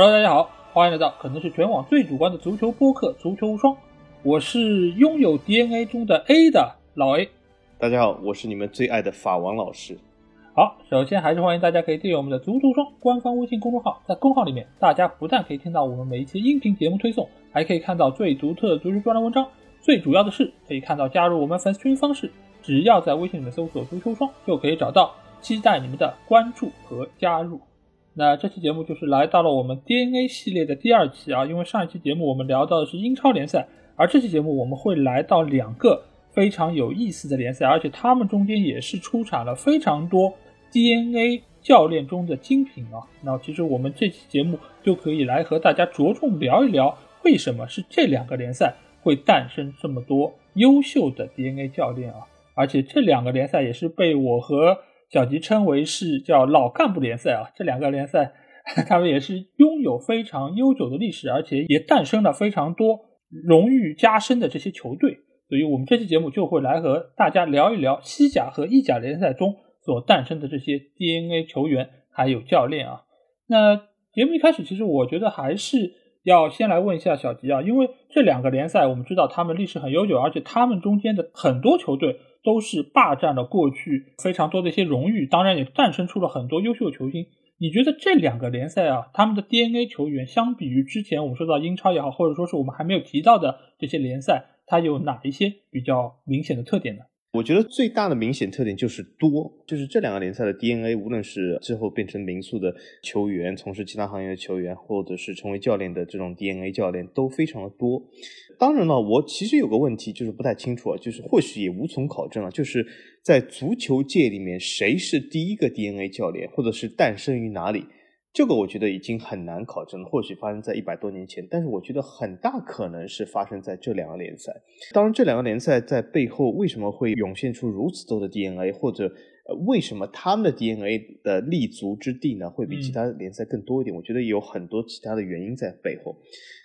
Hello，大家好，欢迎来到可能是全网最主观的足球播客《足球无双》，我是拥有 DNA 中的 A 的老 A。大家好，我是你们最爱的法王老师。好，首先还是欢迎大家可以订阅我们的“足球双”官方微信公众号，在公号里面，大家不但可以听到我们每一期音频节目推送，还可以看到最独特的足球专栏文章。最主要的是，可以看到加入我们粉丝群方式，只要在微信里面搜索“足球双”就可以找到。期待你们的关注和加入。那这期节目就是来到了我们 DNA 系列的第二期啊，因为上一期节目我们聊到的是英超联赛，而这期节目我们会来到两个非常有意思的联赛，而且他们中间也是出产了非常多 DNA 教练中的精品啊。那其实我们这期节目就可以来和大家着重聊一聊，为什么是这两个联赛会诞生这么多优秀的 DNA 教练啊？而且这两个联赛也是被我和小吉称为是叫老干部联赛啊，这两个联赛，他们也是拥有非常悠久的历史，而且也诞生了非常多荣誉加身的这些球队。所以，我们这期节目就会来和大家聊一聊西甲和意甲联赛中所诞生的这些 DNA 球员还有教练啊。那节目一开始，其实我觉得还是要先来问一下小吉啊，因为这两个联赛我们知道他们历史很悠久，而且他们中间的很多球队。都是霸占了过去非常多的一些荣誉，当然也诞生出了很多优秀球星。你觉得这两个联赛啊，他们的 DNA 球员相比于之前我们说到英超也好，或者说是我们还没有提到的这些联赛，它有哪一些比较明显的特点呢？我觉得最大的明显特点就是多，就是这两个联赛的 DNA，无论是之后变成民宿的球员，从事其他行业的球员，或者是成为教练的这种 DNA 教练，都非常的多。当然了，我其实有个问题就是不太清楚啊，就是或许也无从考证啊，就是在足球界里面，谁是第一个 DNA 教练，或者是诞生于哪里？这个我觉得已经很难考证了。或许发生在一百多年前，但是我觉得很大可能是发生在这两个联赛。当然，这两个联赛在背后为什么会涌现出如此多的 DNA，或者？为什么他们的 DNA 的立足之地呢，会比其他联赛更多一点？我觉得有很多其他的原因在背后。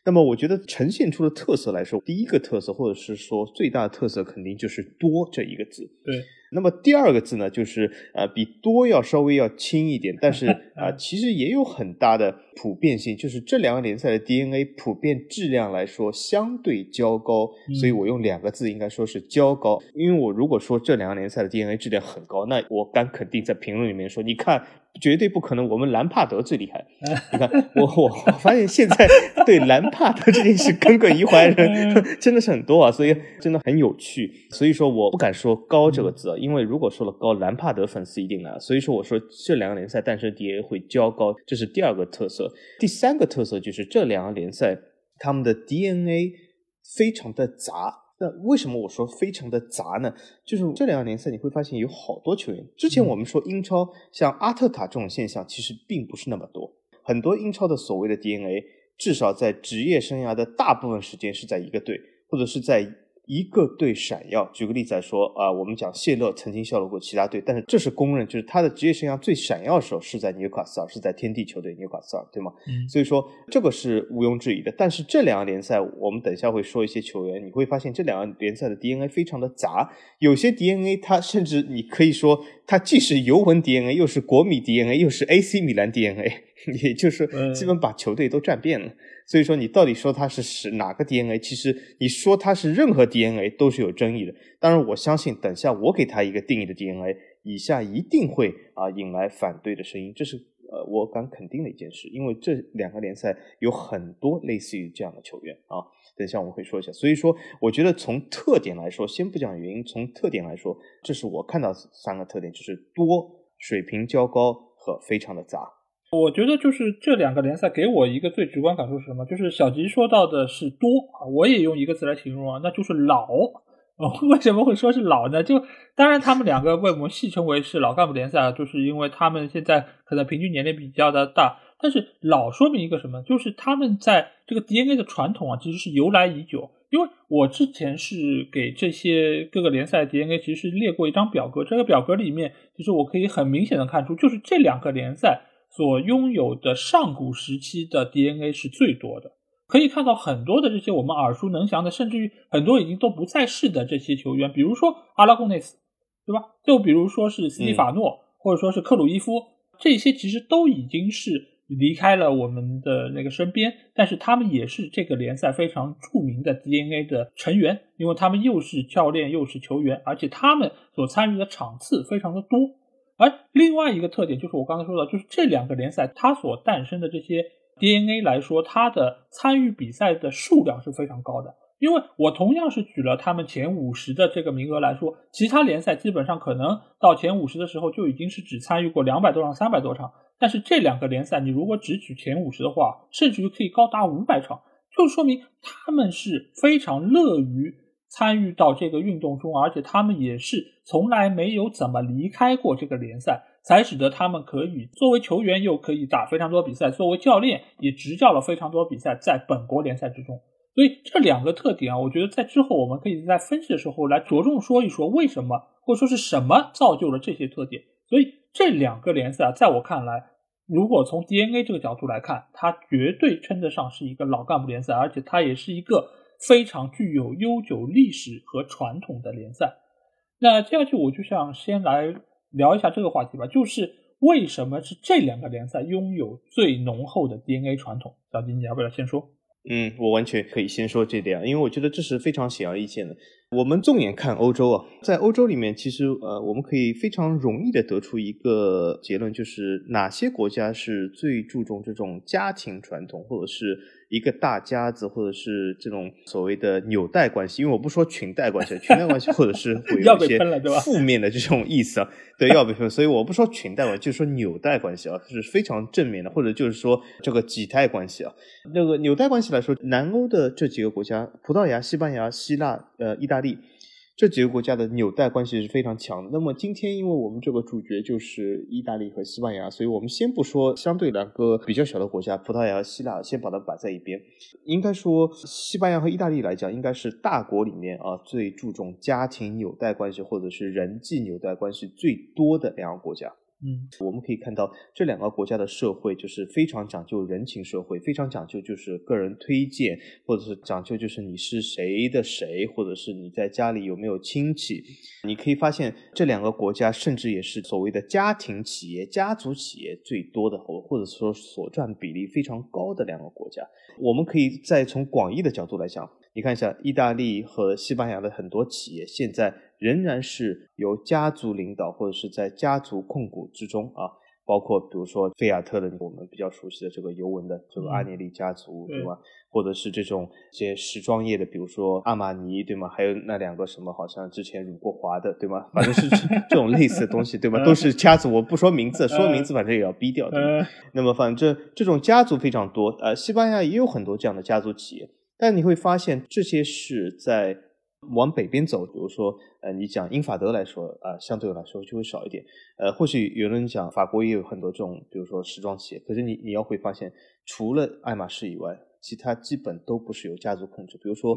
那么，我觉得呈现出的特色来说，第一个特色或者是说最大的特色，肯定就是“多”这一个字。对。那么第二个字呢，就是呃，比多要稍微要轻一点，但是啊，其实也有很大的普遍性，就是这两个联赛的 DNA 普遍质量来说相对较高，所以我用两个字应该说是较高。因为我如果说这两个联赛的 DNA 质量很高，那我敢肯定在评论里面说，你看。绝对不可能，我们兰帕德最厉害。你看，我我我发现现在对兰帕德这件事耿耿于怀的人 真的是很多啊，所以真的很有趣。所以说，我不敢说高这个字，因为如果说了高，兰帕德粉丝一定来。所以说，我说这两个联赛诞生 DNA 会较高，这是第二个特色。第三个特色就是这两个联赛他们的 DNA 非常的杂。那为什么我说非常的杂呢？就是这两个联赛你会发现有好多球员。之前我们说英超像阿特塔这种现象其实并不是那么多，很多英超的所谓的 DNA 至少在职业生涯的大部分时间是在一个队，或者是在。一个队闪耀，举个例子来说啊，我们讲谢勒曾经效力过其他队，但是这是公认，就是他的职业生涯最闪耀的时候是在纽卡斯尔，是在天地球队纽卡斯尔，对吗？嗯，所以说这个是毋庸置疑的。但是这两个联赛，我们等一下会说一些球员，你会发现这两个联赛的 DNA 非常的杂，有些 DNA 它甚至你可以说它既是尤文 DNA，又是国米 DNA，又是 AC 米兰 DNA。也就是基本把球队都占遍了，所以说你到底说他是是哪个 DNA？其实你说他是任何 DNA 都是有争议的。当然，我相信等下我给他一个定义的 DNA，以下一定会啊引来反对的声音，这是呃我敢肯定的一件事。因为这两个联赛有很多类似于这样的球员啊，等一下我们会说一下。所以说，我觉得从特点来说，先不讲原因，从特点来说，这是我看到三个特点，就是多、水平较高和非常的杂。我觉得就是这两个联赛给我一个最直观感受是什么？就是小吉说到的是多啊，我也用一个词来形容啊，那就是老。为什么会说是老呢？就当然他们两个为我们戏称为是老干部联赛，就是因为他们现在可能平均年龄比较的大。但是老说明一个什么？就是他们在这个 DNA 的传统啊，其实是由来已久。因为我之前是给这些各个联赛 DNA 其实是列过一张表格，这个表格里面其实我可以很明显的看出，就是这两个联赛。所拥有的上古时期的 DNA 是最多的，可以看到很多的这些我们耳熟能详的，甚至于很多已经都不在世的这些球员，比如说阿拉贡内斯，对吧？就比如说是斯蒂法诺，或者说是克鲁伊夫，这些其实都已经是离开了我们的那个身边，但是他们也是这个联赛非常著名的 DNA 的成员，因为他们又是教练又是球员，而且他们所参与的场次非常的多。而另外一个特点就是我刚才说的，就是这两个联赛它所诞生的这些 DNA 来说，它的参与比赛的数量是非常高的。因为我同样是举了他们前五十的这个名额来说，其他联赛基本上可能到前五十的时候就已经是只参与过两百多场、三百多场。但是这两个联赛，你如果只举前五十的话，甚至于可以高达五百场，就说明他们是非常乐于参与到这个运动中，而且他们也是从来没有怎么离开过这个联赛，才使得他们可以作为球员又可以打非常多比赛，作为教练也执教了非常多比赛，在本国联赛之中。所以这两个特点啊，我觉得在之后我们可以在分析的时候来着重说一说为什么，或者说是什么造就了这些特点。所以这两个联赛啊，在我看来，如果从 DNA 这个角度来看，它绝对称得上是一个老干部联赛，而且它也是一个非常具有悠久历史和传统的联赛。那接下去我就想先来聊一下这个话题吧，就是为什么是这两个联赛拥有最浓厚的 DNA 传统？小金，你要不要先说？嗯，我完全可以先说这点，因为我觉得这是非常显而易见的。我们纵眼看欧洲啊，在欧洲里面，其实呃，我们可以非常容易的得出一个结论，就是哪些国家是最注重这种家庭传统，或者是。一个大家子，或者是这种所谓的纽带关系，因为我不说裙带关系，裙带关系或者是 会有一些负面的这种意思啊，对，要被分，所以我不说裙带关系，就说纽带关系啊，是非常正面的，或者就是说这个几代关系啊，那个纽带关系来说，南欧的这几个国家，葡萄牙、西班牙、希腊、呃，意大利。这几个国家的纽带关系是非常强的。那么今天，因为我们这个主角就是意大利和西班牙，所以我们先不说相对两个比较小的国家，葡萄牙和、希腊，先把它摆在一边。应该说，西班牙和意大利来讲，应该是大国里面啊最注重家庭纽带关系或者是人际纽带关系最多的两个国家。嗯，我们可以看到这两个国家的社会就是非常讲究人情社会，非常讲究就是个人推荐，或者是讲究就是你是谁的谁，或者是你在家里有没有亲戚。你可以发现这两个国家甚至也是所谓的家庭企业、家族企业最多的，或或者说所占比例非常高的两个国家。我们可以再从广义的角度来讲，你看一下意大利和西班牙的很多企业现在。仍然是由家族领导或者是在家族控股之中啊，包括比如说菲亚特的我们比较熟悉的这个尤文的这个阿涅利家族，对吧？或者是这种一些时装业的，比如说阿玛尼，对吗？还有那两个什么好像之前辱过华的，对吗？反正是这种类似的东西，对吧？都是家族，我不说名字，说名字反正也要逼掉，对吧？那么反正这种家族非常多，呃，西班牙也有很多这样的家族企业，但你会发现这些是在。往北边走，比如说，呃，你讲英法德来说，啊，相对来说就会少一点。呃，或许有人讲法国也有很多这种，比如说时装企业，可是你你要会发现，除了爱马仕以外，其他基本都不是由家族控制。比如说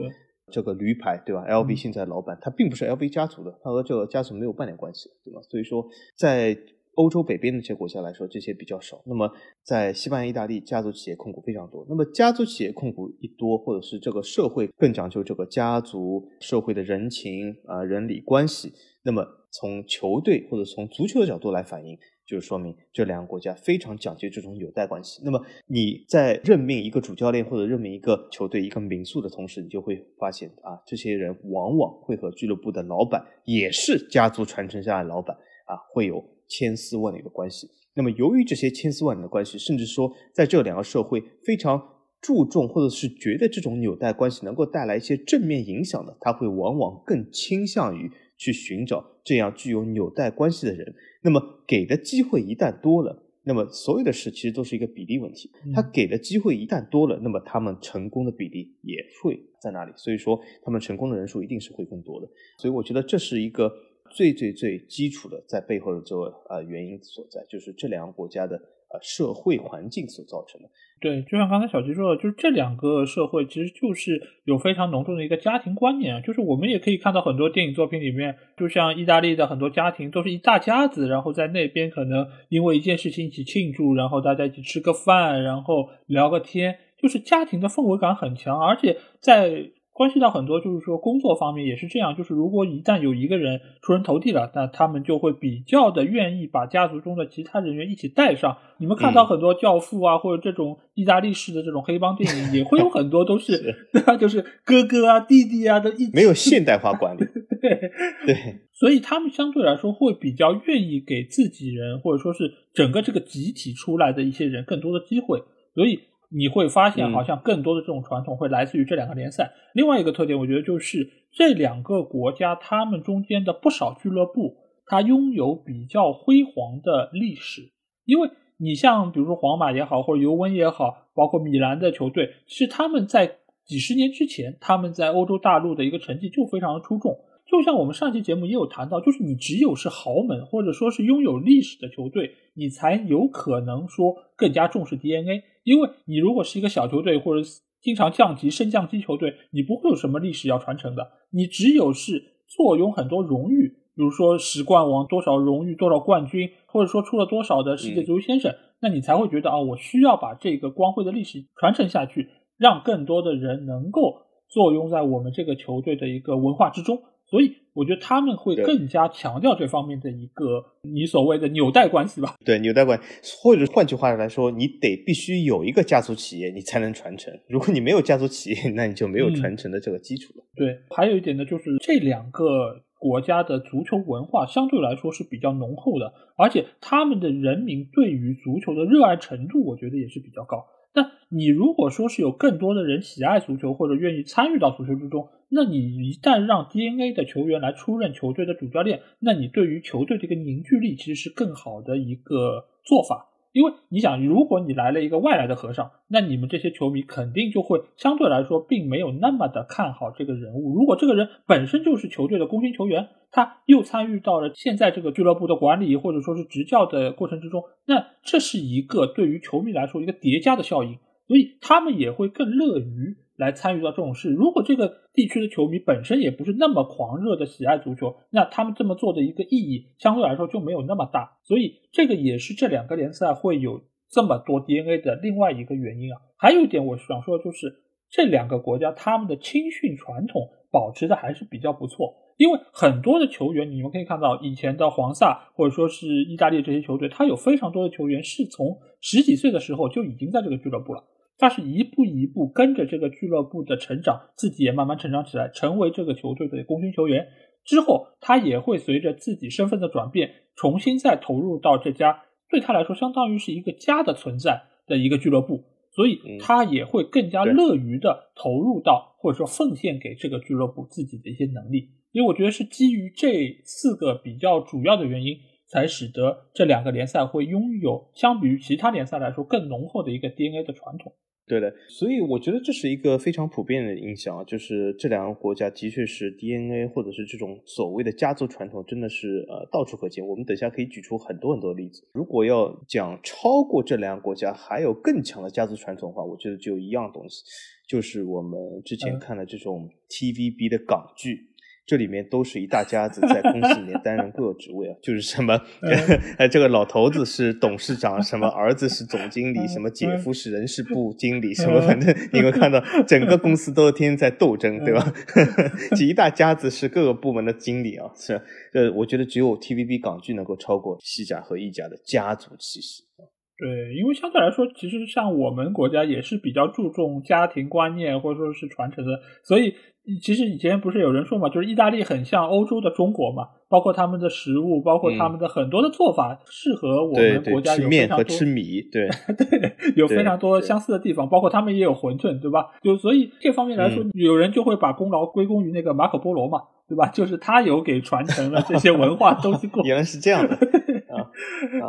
这个驴牌，对吧？LV 现在老板他并不是 LV 家族的，他和这个家族没有半点关系，对吧？所以说在。欧洲北边的这些国家来说，这些比较少。那么，在西班牙、意大利，家族企业控股非常多。那么，家族企业控股一多，或者是这个社会更讲究这个家族社会的人情啊、人理关系，那么从球队或者从足球的角度来反映，就是说明这两个国家非常讲究这种纽带关系。那么，你在任命一个主教练或者任命一个球队、一个民宿的同时，你就会发现啊，这些人往往会和俱乐部的老板也是家族传承下来的老板啊，会有。千丝万缕的关系。那么，由于这些千丝万缕的关系，甚至说在这两个社会非常注重，或者是觉得这种纽带关系能够带来一些正面影响的，他会往往更倾向于去寻找这样具有纽带关系的人。那么，给的机会一旦多了，那么所有的事其实都是一个比例问题。他给的机会一旦多了，那么他们成功的比例也会在那里。所以说，他们成功的人数一定是会更多的。所以，我觉得这是一个。最最最基础的，在背后的这个呃原因所在，就是这两个国家的呃社会环境所造成的。对，就像刚才小吉说的，就是这两个社会其实就是有非常浓重的一个家庭观念。就是我们也可以看到很多电影作品里面，就像意大利的很多家庭都是一大家子，然后在那边可能因为一件事情一起庆祝，然后大家一起吃个饭，然后聊个天，就是家庭的氛围感很强，而且在。关系到很多，就是说工作方面也是这样，就是如果一旦有一个人出人头地了，那他们就会比较的愿意把家族中的其他人员一起带上。你们看到很多教父啊，或者这种意大利式的这种黑帮电影，也会有很多都是 对吧？就是哥哥啊、弟弟啊的一没有现代化管理，对对，所以他们相对来说会比较愿意给自己人，或者说是整个这个集体出来的一些人更多的机会，所以。你会发现，好像更多的这种传统会来自于这两个联赛。另外一个特点，我觉得就是这两个国家，他们中间的不少俱乐部，它拥有比较辉煌的历史。因为你像比如说皇马也好，或者尤文也好，包括米兰的球队，其实他们在几十年之前，他们在欧洲大陆的一个成绩就非常的出众。就像我们上期节目也有谈到，就是你只有是豪门，或者说是拥有历史的球队，你才有可能说更加重视 DNA。因为你如果是一个小球队，或者经常降级升降级球队，你不会有什么历史要传承的。你只有是坐拥很多荣誉，比如说十冠王多少荣誉，多少冠军，或者说出了多少的世界足球先生，那你才会觉得啊，我需要把这个光辉的历史传承下去，让更多的人能够坐拥在我们这个球队的一个文化之中。所以我觉得他们会更加强调这方面的一个你所谓的纽带关系吧？对，纽带关系，或者换句话来说，你得必须有一个家族企业，你才能传承。如果你没有家族企业，那你就没有传承的这个基础了。对，还有一点呢，就是这两个国家的足球文化相对来说是比较浓厚的，而且他们的人民对于足球的热爱程度，我觉得也是比较高。那你如果说是有更多的人喜爱足球，或者愿意参与到足球之中，那你一旦让 DNA 的球员来出任球队的主教练，那你对于球队这个凝聚力其实是更好的一个做法。因为你想，如果你来了一个外来的和尚，那你们这些球迷肯定就会相对来说并没有那么的看好这个人物。如果这个人本身就是球队的功勋球员，他又参与到了现在这个俱乐部的管理或者说是执教的过程之中，那这是一个对于球迷来说一个叠加的效应，所以他们也会更乐于。来参与到这种事，如果这个地区的球迷本身也不是那么狂热的喜爱足球，那他们这么做的一个意义相对来说就没有那么大。所以这个也是这两个联赛会有这么多 DNA 的另外一个原因啊。还有一点我想说的就是，这两个国家他们的青训传统保持的还是比较不错，因为很多的球员你们可以看到，以前的黄萨或者说是意大利这些球队，他有非常多的球员是从十几岁的时候就已经在这个俱乐部了。他是一步一步跟着这个俱乐部的成长，自己也慢慢成长起来，成为这个球队的功勋球员。之后，他也会随着自己身份的转变，重新再投入到这家对他来说相当于是一个家的存在的一个俱乐部，所以他也会更加乐于的投入到或者说奉献给这个俱乐部自己的一些能力。所以我觉得是基于这四个比较主要的原因，才使得这两个联赛会拥有相比于其他联赛来说更浓厚的一个 DNA 的传统。对的，所以我觉得这是一个非常普遍的印象啊，就是这两个国家的确是 DNA 或者是这种所谓的家族传统，真的是呃到处可见。我们等下可以举出很多很多例子。如果要讲超过这两个国家还有更强的家族传统的话，我觉得就一样东西，就是我们之前看的这种 TVB 的港剧。这里面都是一大家子在公司里面担任各个职位啊，就是什么 哎，这个老头子是董事长，什么儿子是总经理，什么姐夫是人事部经理，什么反正你会看到整个公司都天天在斗争，对吧？这一大家子是各个部门的经理啊，是，呃，我觉得只有 TVB 港剧能够超过西甲和意甲的家族气息。对，因为相对来说，其实像我们国家也是比较注重家庭观念或者说是传承的，所以。其实以前不是有人说嘛，就是意大利很像欧洲的中国嘛，包括他们的食物，包括他们的很多的做法，适合我们国家有非常多吃米，对 对，有非常多相似的地方，包括他们也有馄饨，对吧？就所以这方面来说，有人就会把功劳归功于那个马可波罗嘛，对吧？就是他有给传承了这些文化东西过。原来是这样的啊，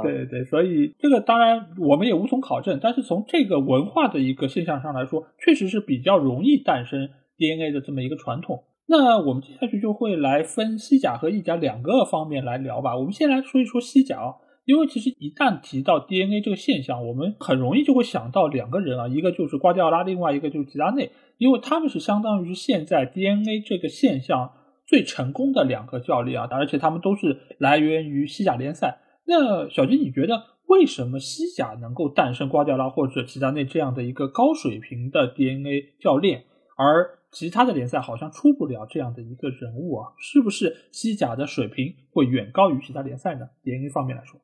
对对对，所以这个当然我们也无从考证，但是从这个文化的一个现象上来说，确实是比较容易诞生。DNA 的这么一个传统，那我们接下去就会来分西甲和意甲两个方面来聊吧。我们先来说一说西甲，因为其实一旦提到 DNA 这个现象，我们很容易就会想到两个人啊，一个就是瓜迪奥拉，另外一个就是吉拉内，因为他们是相当于是现在 DNA 这个现象最成功的两个教练啊，而且他们都是来源于西甲联赛。那小金，你觉得为什么西甲能够诞生瓜迪奥拉或者齐达内这样的一个高水平的 DNA 教练？而其他的联赛好像出不了这样的一个人物啊，是不是西甲的水平会远高于其他联赛呢？DNA 方面来说。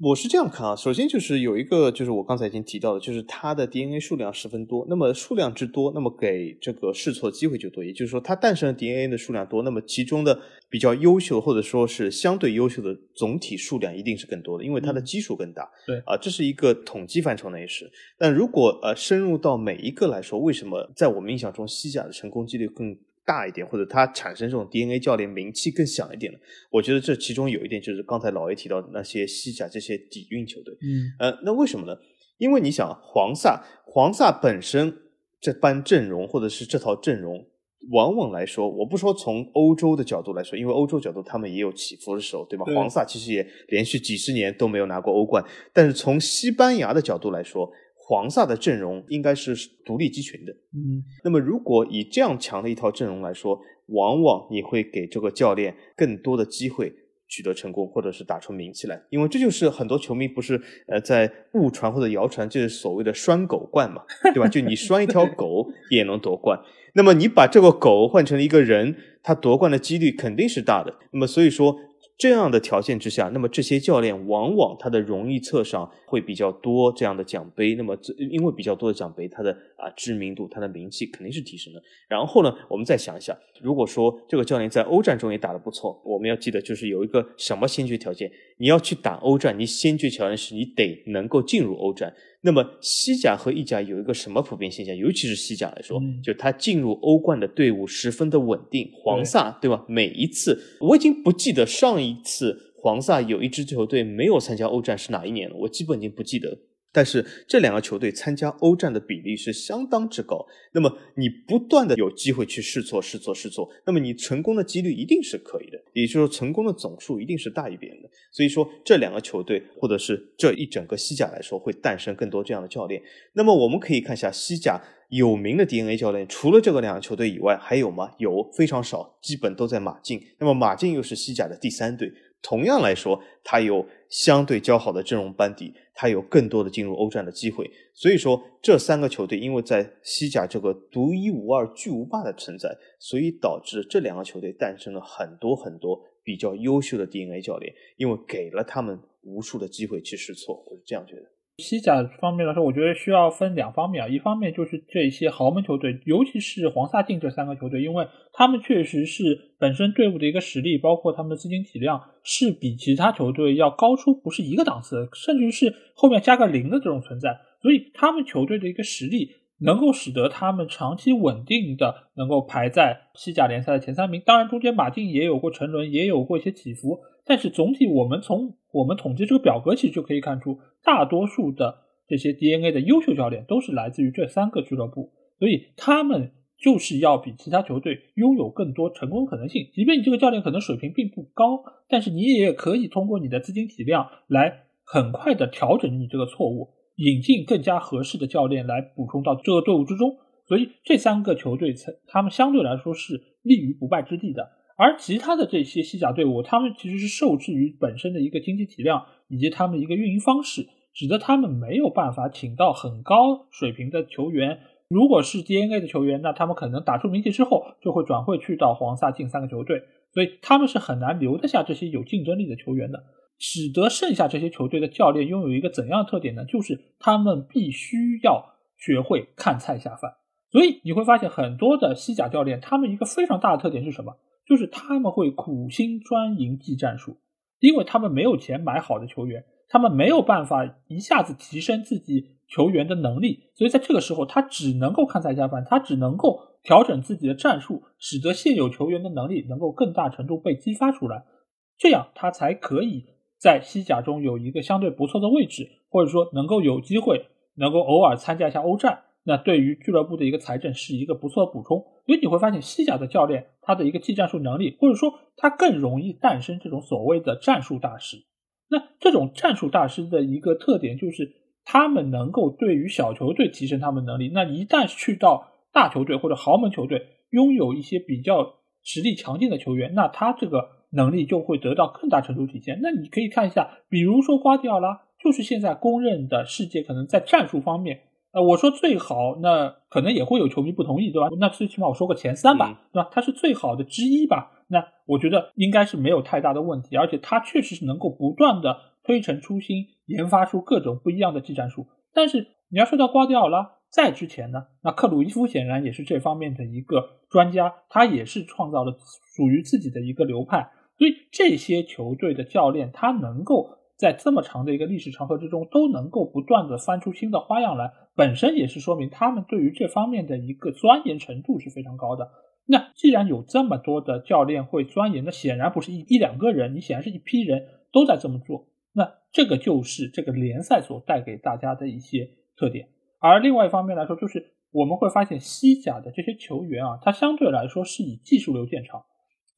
我是这样看啊，首先就是有一个，就是我刚才已经提到的，就是它的 DNA 数量十分多。那么数量之多，那么给这个试错机会就多。也就是说，它诞生的 DNA 的数量多，那么其中的比较优秀或者说是相对优秀的总体数量一定是更多的，因为它的基数更大。对啊，这是一个统计范畴内是。但如果呃深入到每一个来说，为什么在我们印象中西甲的成功几率更？大一点，或者他产生这种 DNA 教练名气更响一点的，我觉得这其中有一点就是刚才老 A 提到的那些西甲这些底蕴球队，嗯，呃，那为什么呢？因为你想，黄萨，黄萨本身这班阵容或者是这套阵容，往往来说，我不说从欧洲的角度来说，因为欧洲角度他们也有起伏的时候，对吧？黄萨其实也连续几十年都没有拿过欧冠，但是从西班牙的角度来说。黄萨的阵容应该是独立集群的，嗯，那么如果以这样强的一套阵容来说，往往你会给这个教练更多的机会取得成功，或者是打出名气来，因为这就是很多球迷不是呃在误传或者谣传，就是所谓的拴狗冠嘛，对吧？就你拴一条狗 也能夺冠，那么你把这个狗换成了一个人，他夺冠的几率肯定是大的。那么所以说。这样的条件之下，那么这些教练往往他的荣誉册上会比较多这样的奖杯。那么因为比较多的奖杯，他的啊知名度、他的名气肯定是提升的。然后呢，我们再想一想，如果说这个教练在欧战中也打得不错，我们要记得就是有一个什么先决条件：你要去打欧战，你先决条件是你得能够进入欧战。那么西甲和意甲有一个什么普遍现象？尤其是西甲来说，就他进入欧冠的队伍十分的稳定。黄萨对吧？每一次我已经不记得上一次黄萨有一支球队没有参加欧战是哪一年了，我基本已经不记得。但是这两个球队参加欧战的比例是相当之高，那么你不断的有机会去试错、试错、试错，那么你成功的几率一定是可以的，也就是说成功的总数一定是大于别人的。所以说这两个球队或者是这一整个西甲来说，会诞生更多这样的教练。那么我们可以看一下西甲有名的 DNA 教练，除了这个两个球队以外，还有吗？有非常少，基本都在马竞。那么马竞又是西甲的第三队。同样来说，他有相对较好的阵容班底，他有更多的进入欧战的机会。所以说，这三个球队因为在西甲这个独一无二、巨无霸的存在，所以导致这两个球队诞生了很多很多比较优秀的 DNA 教练，因为给了他们无数的机会去试错。我是这样觉得。西甲方面来说，我觉得需要分两方面啊。一方面就是这些豪门球队，尤其是黄萨进这三个球队，因为他们确实是本身队伍的一个实力，包括他们的资金体量，是比其他球队要高出不是一个档次，甚至是后面加个零的这种存在。所以他们球队的一个实力，能够使得他们长期稳定的能够排在西甲联赛的前三名。当然，中间马竞也有过沉沦，也有过一些起伏。但是总体，我们从我们统计这个表格其实就可以看出，大多数的这些 DNA 的优秀教练都是来自于这三个俱乐部，所以他们就是要比其他球队拥有更多成功可能性。即便你这个教练可能水平并不高，但是你也可以通过你的资金体量来很快的调整你这个错误，引进更加合适的教练来补充到这个队伍之中。所以这三个球队，他们相对来说是立于不败之地的。而其他的这些西甲队伍，他们其实是受制于本身的一个经济体量以及他们一个运营方式，使得他们没有办法请到很高水平的球员。如果是 DNA 的球员，那他们可能打出名气之后，就会转会去到黄萨进三个球队，所以他们是很难留得下这些有竞争力的球员的。使得剩下这些球队的教练拥有一个怎样的特点呢？就是他们必须要学会看菜下饭。所以你会发现很多的西甲教练，他们一个非常大的特点是什么？就是他们会苦心专营技战术，因为他们没有钱买好的球员，他们没有办法一下子提升自己球员的能力，所以在这个时候，他只能够看菜下饭，他只能够调整自己的战术，使得现有球员的能力能够更大程度被激发出来，这样他才可以在西甲中有一个相对不错的位置，或者说能够有机会能够偶尔参加一下欧战。那对于俱乐部的一个财政是一个不错的补充，所以你会发现西甲的教练他的一个技战术能力，或者说他更容易诞生这种所谓的战术大师。那这种战术大师的一个特点就是他们能够对于小球队提升他们能力。那一旦去到大球队或者豪门球队，拥有一些比较实力强劲的球员，那他这个能力就会得到更大程度体现。那你可以看一下，比如说瓜迪奥拉，就是现在公认的世界可能在战术方面。呃，我说最好，那可能也会有球迷不同意，对吧？那最起码我说个前三吧，对吧？他是最好的之一吧？那我觉得应该是没有太大的问题，而且他确实是能够不断的推陈出新，研发出各种不一样的技战术。但是你要说到瓜迪奥拉，在之前呢，那克鲁伊夫显然也是这方面的一个专家，他也是创造了属于自己的一个流派。所以这些球队的教练，他能够在这么长的一个历史长河之中，都能够不断的翻出新的花样来，本身也是说明他们对于这方面的一个钻研程度是非常高的。那既然有这么多的教练会钻研，那显然不是一一两个人，你显然是一批人都在这么做。那这个就是这个联赛所带给大家的一些特点。而另外一方面来说，就是我们会发现西甲的这些球员啊，他相对来说是以技术流见长。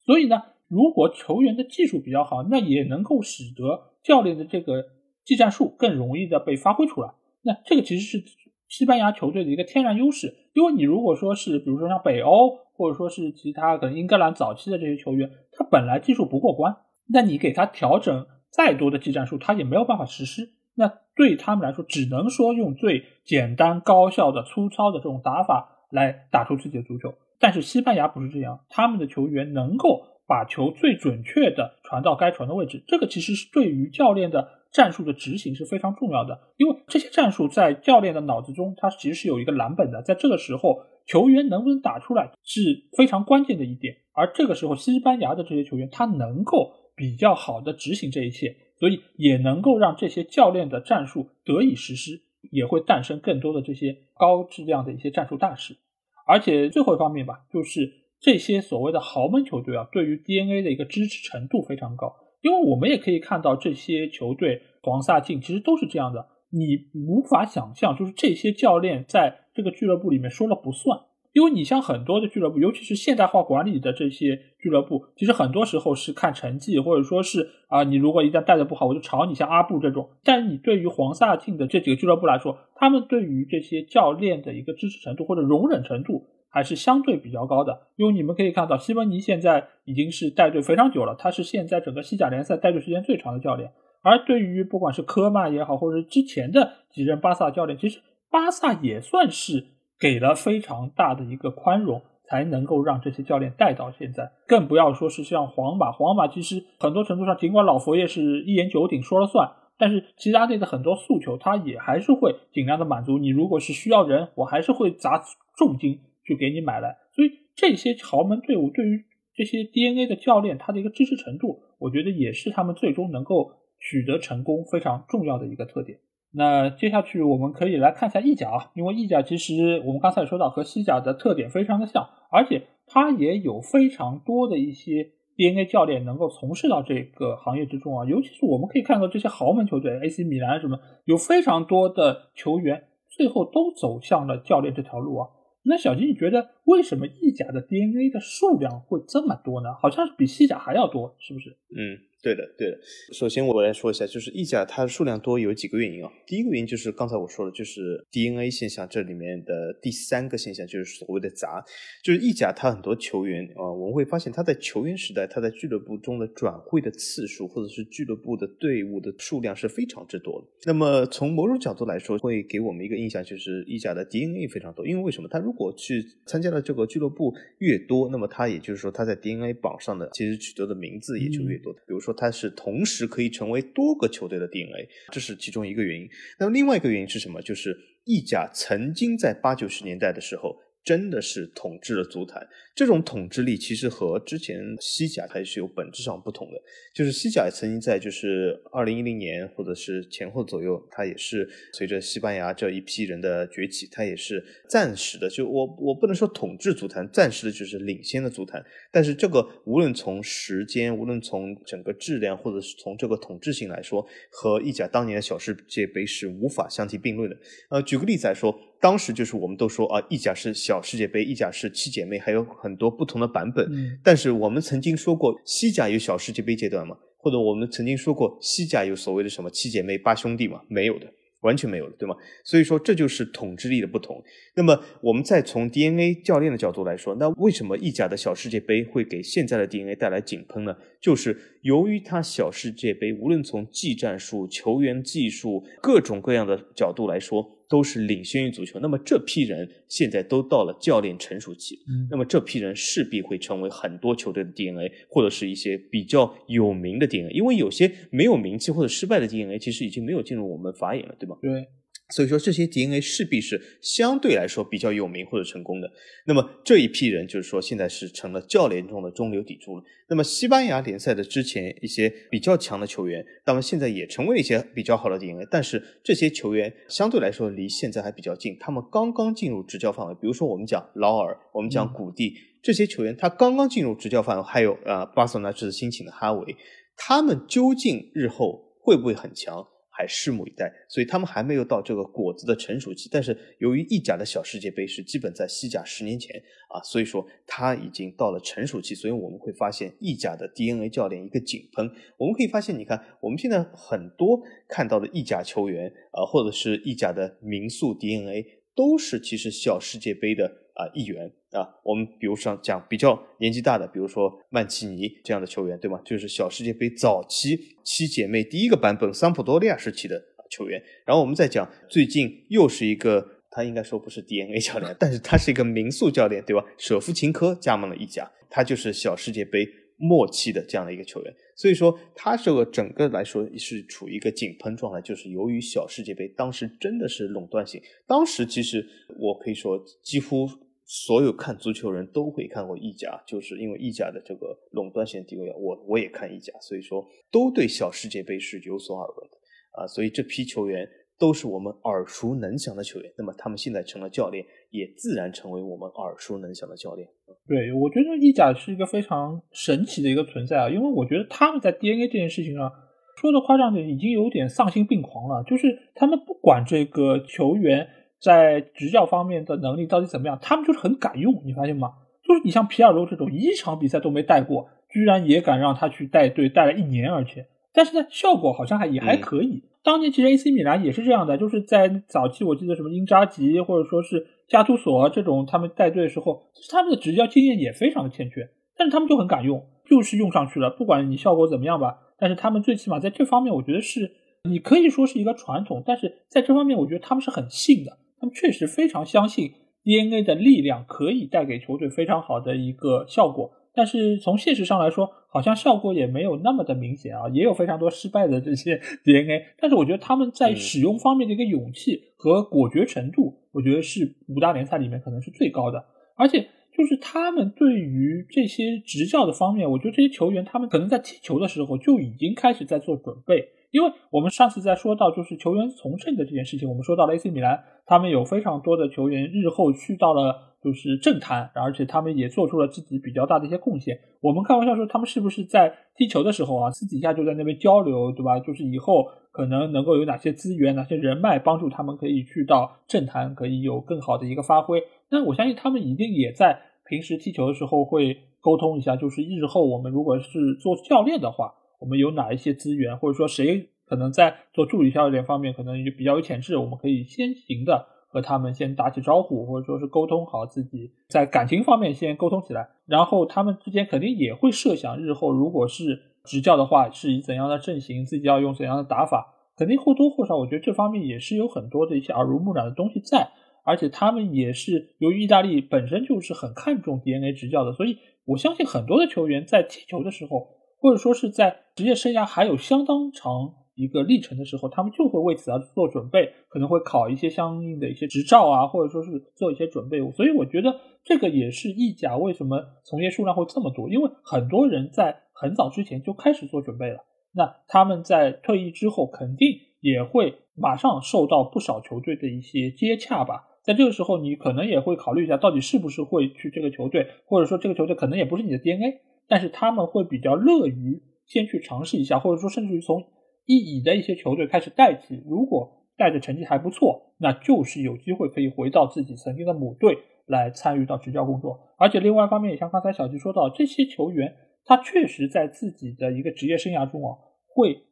所以呢，如果球员的技术比较好，那也能够使得教练的这个技战术更容易的被发挥出来。那这个其实是西班牙球队的一个天然优势。因为你如果说是比如说像北欧。或者说是其他可能英格兰早期的这些球员，他本来技术不过关，那你给他调整再多的技战术，他也没有办法实施。那对他们来说，只能说用最简单、高效的、粗糙的这种打法来打出自己的足球。但是西班牙不是这样，他们的球员能够把球最准确的传到该传的位置，这个其实是对于教练的战术的执行是非常重要的。因为这些战术在教练的脑子中，他其实是有一个蓝本的，在这个时候。球员能不能打出来是非常关键的一点，而这个时候西班牙的这些球员他能够比较好的执行这一切，所以也能够让这些教练的战术得以实施，也会诞生更多的这些高质量的一些战术大师。而且最后一方面吧，就是这些所谓的豪门球队啊，对于 DNA 的一个支持程度非常高，因为我们也可以看到这些球队，黄萨进其实都是这样的。你无法想象，就是这些教练在这个俱乐部里面说了不算，因为你像很多的俱乐部，尤其是现代化管理的这些俱乐部，其实很多时候是看成绩，或者说是啊，你如果一旦带的不好，我就炒你，像阿布这种。但是你对于黄萨进的这几个俱乐部来说，他们对于这些教练的一个支持程度或者容忍程度还是相对比较高的。因为你们可以看到，西蒙尼现在已经是带队非常久了，他是现在整个西甲联赛带队时间最长的教练。而对于不管是科曼也好，或者是之前的几任巴萨教练，其实巴萨也算是给了非常大的一个宽容，才能够让这些教练带到现在。更不要说是像皇马，皇马其实很多程度上，尽管老佛爷是一言九鼎说了算，但是其他队的很多诉求，他也还是会尽量的满足。你如果是需要人，我还是会砸重金就给你买来。所以这些豪门队伍对于这些 DNA 的教练，他的一个支持程度，我觉得也是他们最终能够。取得成功非常重要的一个特点。那接下去我们可以来看一下意甲啊，因为意甲其实我们刚才也说到和西甲的特点非常的像，而且它也有非常多的一些 DNA 教练能够从事到这个行业之中啊。尤其是我们可以看到这些豪门球队 AC 米兰什么，有非常多的球员最后都走向了教练这条路啊。那小金，你觉得为什么意甲的 DNA 的数量会这么多呢？好像是比西甲还要多，是不是？嗯。对的，对的。首先我来说一下，就是意甲它数量多有几个原因啊。第一个原因就是刚才我说的，就是 DNA 现象这里面的第三个现象，就是所谓的杂，就是意甲它很多球员啊，我们会发现他在球员时代，他在俱乐部中的转会的次数，或者是俱乐部的队伍的数量是非常之多的。那么从某种角度来说，会给我们一个印象，就是意甲的 DNA 非常多。因为为什么？他如果去参加的这个俱乐部越多，那么他也就是说他在 DNA 榜上的其实取得的名字也就越多。比如说。它是同时可以成为多个球队的 DNA，这是其中一个原因。那么另外一个原因是什么？就是意甲曾经在八九十年代的时候。真的是统治了足坛，这种统治力其实和之前西甲还是有本质上不同的。就是西甲曾经在就是二零一零年或者是前后左右，它也是随着西班牙这一批人的崛起，它也是暂时的。就我我不能说统治足坛，暂时的就是领先的足坛。但是这个无论从时间，无论从整个质量，或者是从这个统治性来说，和意甲当年的小世界杯是无法相提并论的。呃，举个例子来说。当时就是我们都说啊，意甲是小世界杯，意甲是七姐妹，还有很多不同的版本。但是我们曾经说过西甲有小世界杯阶段吗？或者我们曾经说过西甲有所谓的什么七姐妹八兄弟吗？没有的，完全没有的，对吗？所以说这就是统治力的不同。那么我们再从 DNA 教练的角度来说，那为什么意甲的小世界杯会给现在的 DNA 带来井喷呢？就是由于它小世界杯，无论从技战术、球员技术各种各样的角度来说。都是领先于足球。那么这批人现在都到了教练成熟期，嗯那么这批人势必会成为很多球队的 DNA，或者是一些比较有名的 DNA。因为有些没有名气或者失败的 DNA，其实已经没有进入我们法眼了，对吧？对，所以说这些 DNA 势必是相对来说比较有名或者成功的。那么这一批人就是说现在是成了教练中的中流砥柱了。那么西班牙联赛的之前一些比较强的球员，那么现在也成为了一些比较好的 DNA，但是这些球员相对来说离现在还比较近，他们刚刚进入执教范围。比如说我们讲劳尔，我们讲嗯古蒂、这些球员，他刚刚进入执教范围，还有呃巴塞罗那这次新请的哈维，他们究竟日后会不会很强？还拭目以待，所以他们还没有到这个果子的成熟期。但是由于意甲的小世界杯是基本在西甲十年前啊，所以说他已经到了成熟期。所以我们会发现意甲的 DNA 教练一个井喷。我们可以发现，你看我们现在很多看到的意甲球员啊，或者是意甲的民宿 DNA，都是其实小世界杯的啊一员啊。我们比如说讲比较年纪大的，比如说曼奇尼这样的球员，对吗？就是小世界杯早期七姐妹第一个版本桑普多利亚时期的球员。然后我们再讲最近又是一个，他应该说不是 DNA 教练，但是他是一个民宿教练，对吧？舍夫琴科加盟了一家，他就是小世界杯末期的这样的一个球员。所以说，他这个整个来说是处于一个井喷状态，就是由于小世界杯当时真的是垄断性，当时其实我可以说几乎所有看足球人都会看过意甲，就是因为意甲的这个垄断性地位，我我也看意甲，所以说都对小世界杯是有所耳闻的啊，所以这批球员都是我们耳熟能详的球员，那么他们现在成了教练，也自然成为我们耳熟能详的教练。对，我觉得意甲是一个非常神奇的一个存在啊，因为我觉得他们在 DNA 这件事情上说的夸张点，已经有点丧心病狂了。就是他们不管这个球员在执教方面的能力到底怎么样，他们就是很敢用，你发现吗？就是你像皮尔洛这种一场比赛都没带过，居然也敢让他去带队，带了一年，而且，但是呢，效果好像还也还可以。当年其实 AC 米兰也是这样的，就是在早期我记得什么英扎吉或者说是加图索这种他们带队的时候，其实他们的执教经验也非常的欠缺，但是他们就很敢用，就是用上去了，不管你效果怎么样吧。但是他们最起码在这方面，我觉得是你可以说是一个传统，但是在这方面，我觉得他们是很信的，他们确实非常相信 DNA 的力量可以带给球队非常好的一个效果。但是从现实上来说，好像效果也没有那么的明显啊，也有非常多失败的这些 DNA。但是我觉得他们在使用方面的一个勇气和果决程度，我觉得是五大联赛里面可能是最高的。而且就是他们对于这些执教的方面，我觉得这些球员他们可能在踢球的时候就已经开始在做准备。因为我们上次在说到就是球员从政的这件事情，我们说到了 AC 米兰，他们有非常多的球员日后去到了就是政坛，而且他们也做出了自己比较大的一些贡献。我们开玩笑说，他们是不是在踢球的时候啊，私底下就在那边交流，对吧？就是以后可能能够有哪些资源、哪些人脉，帮助他们可以去到政坛，可以有更好的一个发挥。那我相信他们一定也在平时踢球的时候会沟通一下，就是日后我们如果是做教练的话。我们有哪一些资源，或者说谁可能在做助理教练方面可能比较有潜质，我们可以先行的和他们先打起招呼，或者说是沟通好自己在感情方面先沟通起来，然后他们之间肯定也会设想日后如果是执教的话，是以怎样的阵型，自己要用怎样的打法，肯定或多或少，我觉得这方面也是有很多的一些耳濡目染的东西在，而且他们也是由于意大利本身就是很看重 DNA 执教的，所以我相信很多的球员在踢球的时候。或者说是在职业生涯还有相当长一个历程的时候，他们就会为此而做准备，可能会考一些相应的一些执照啊，或者说是做一些准备。所以我觉得这个也是意甲为什么从业数量会这么多，因为很多人在很早之前就开始做准备了。那他们在退役之后，肯定也会马上受到不少球队的一些接洽吧。在这个时候，你可能也会考虑一下，到底是不是会去这个球队，或者说这个球队可能也不是你的 DNA。但是他们会比较乐于先去尝试一下，或者说甚至于从一乙的一些球队开始带起。如果带的成绩还不错，那就是有机会可以回到自己曾经的母队来参与到执教工作。而且另外一方面，也像刚才小吉说到，这些球员他确实在自己的一个职业生涯中啊，会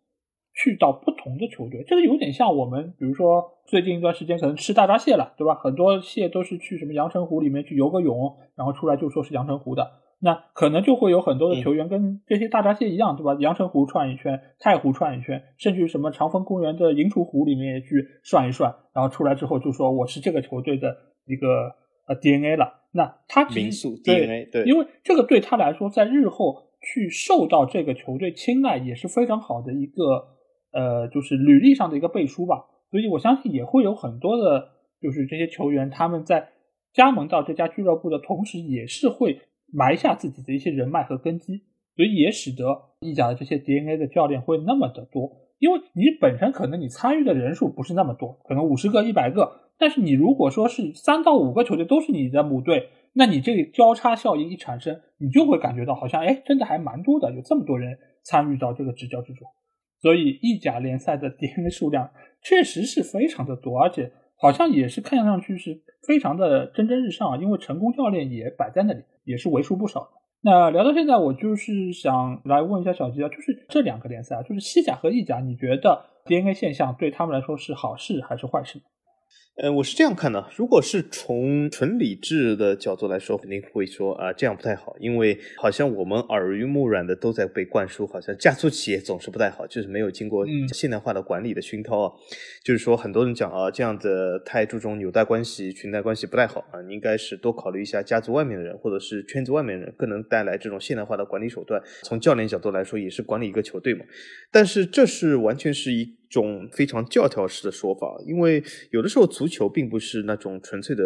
去到不同的球队。这个有点像我们，比如说最近一段时间可能吃大闸蟹了，对吧？很多蟹都是去什么阳澄湖里面去游个泳，然后出来就说是阳澄湖的。那可能就会有很多的球员跟这些大闸蟹一样，对吧？阳澄湖串一圈，太湖串一圈，甚至什么长风公园的银雏湖里面也去涮一涮，然后出来之后就说我是这个球队的一个呃 DNA 了。那他民宿 DNA 对，因为这个对他来说，在日后去受到这个球队青睐也是非常好的一个呃，就是履历上的一个背书吧。所以我相信也会有很多的，就是这些球员他们在加盟到这家俱乐部的同时，也是会。埋下自己的一些人脉和根基，所以也使得意甲的这些 DNA 的教练会那么的多。因为你本身可能你参与的人数不是那么多，可能五十个、一百个，但是你如果说是三到五个球队都是你的母队，那你这个交叉效应一产生，你就会感觉到好像哎，真的还蛮多的，有这么多人参与到这个执教之中。所以意甲联赛的 DNA 数量确实是非常的多，而且好像也是看上去是非常的蒸蒸日上啊，因为成功教练也摆在那里。也是为数不少的。那聊到现在，我就是想来问一下小吉啊，就是这两个联赛啊，就是西甲和意甲，你觉得 DNA 现象对他们来说是好事还是坏事？呃，我是这样看的，如果是从纯理智的角度来说，肯定会说啊，这样不太好，因为好像我们耳濡目染的都在被灌输，好像家族企业总是不太好，就是没有经过现代化的管理的熏陶啊。就是说，很多人讲啊，这样的太注重纽带关系、裙带关系不太好啊，你应该是多考虑一下家族外面的人，或者是圈子外面的人，更能带来这种现代化的管理手段。从教练角度来说，也是管理一个球队嘛。但是这是完全是一。种非常教条式的说法，因为有的时候足球并不是那种纯粹的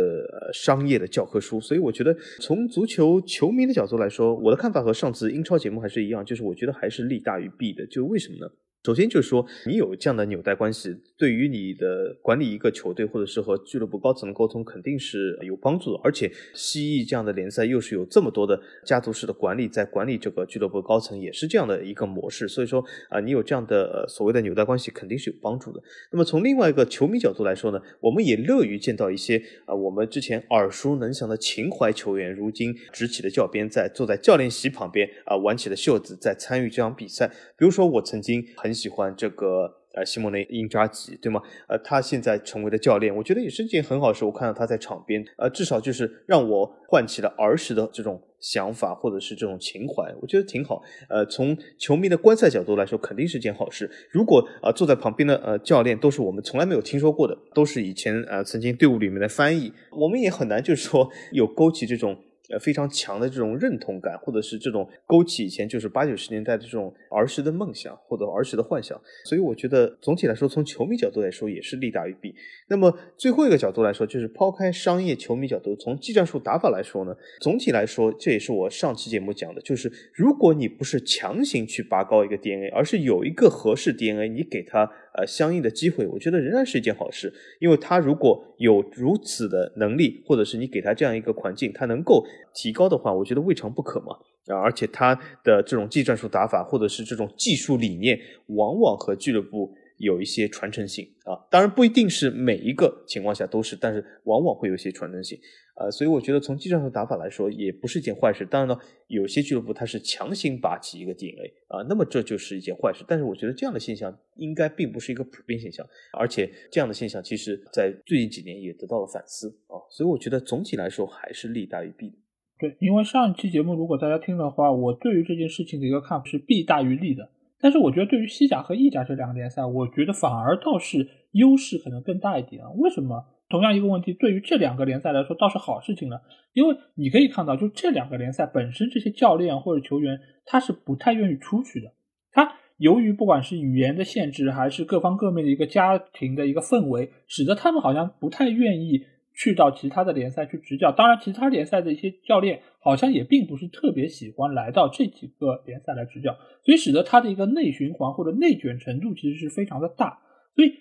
商业的教科书，所以我觉得从足球球迷的角度来说，我的看法和上次英超节目还是一样，就是我觉得还是利大于弊的。就为什么呢？首先就是说，你有这样的纽带关系，对于你的管理一个球队，或者是和俱乐部高层的沟通，肯定是有帮助的。而且西乙这样的联赛又是有这么多的家族式的管理，在管理这个俱乐部高层也是这样的一个模式。所以说啊，你有这样的所谓的纽带关系，肯定是有帮助的。那么从另外一个球迷角度来说呢，我们也乐于见到一些啊，我们之前耳熟能详的情怀球员，如今执起的教鞭，在坐在教练席旁边啊，挽起了袖子，在参与这场比赛。比如说我曾经很。喜欢这个呃西蒙内因扎吉对吗？呃，他现在成为了教练，我觉得也是件很好事。我看到他在场边，呃，至少就是让我唤起了儿时的这种想法或者是这种情怀，我觉得挺好。呃，从球迷的观赛角度来说，肯定是件好事。如果呃坐在旁边的呃教练都是我们从来没有听说过的，都是以前呃曾经队伍里面的翻译，我们也很难就是说有勾起这种。呃，非常强的这种认同感，或者是这种勾起以前就是八九十年代的这种儿时的梦想或者儿时的幻想，所以我觉得总体来说，从球迷角度来说也是利大于弊。那么最后一个角度来说，就是抛开商业球迷角度，从技战术打法来说呢，总体来说，这也是我上期节目讲的，就是如果你不是强行去拔高一个 DNA，而是有一个合适 DNA，你给他。呃，相应的机会，我觉得仍然是一件好事，因为他如果有如此的能力，或者是你给他这样一个环境，他能够提高的话，我觉得未尝不可嘛。啊，而且他的这种技战术打法，或者是这种技术理念，往往和俱乐部。有一些传承性啊，当然不一定是每一个情况下都是，但是往往会有一些传承性，呃，所以我觉得从技战术打法来说，也不是一件坏事。当然呢，有些俱乐部它是强行拔起一个 DNA 啊，那么这就是一件坏事。但是我觉得这样的现象应该并不是一个普遍现象，而且这样的现象其实在最近几年也得到了反思啊，所以我觉得总体来说还是利大于弊。对，因为上一期节目如果大家听的话，我对于这件事情的一个看法是弊大于利的。但是我觉得，对于西甲和意甲这两个联赛，我觉得反而倒是优势可能更大一点啊。为什么？同样一个问题，对于这两个联赛来说，倒是好事情呢？因为你可以看到，就这两个联赛本身，这些教练或者球员，他是不太愿意出去的。他由于不管是语言的限制，还是各方各面的一个家庭的一个氛围，使得他们好像不太愿意。去到其他的联赛去执教，当然，其他联赛的一些教练好像也并不是特别喜欢来到这几个联赛来执教，所以使得他的一个内循环或者内卷程度其实是非常的大。所以，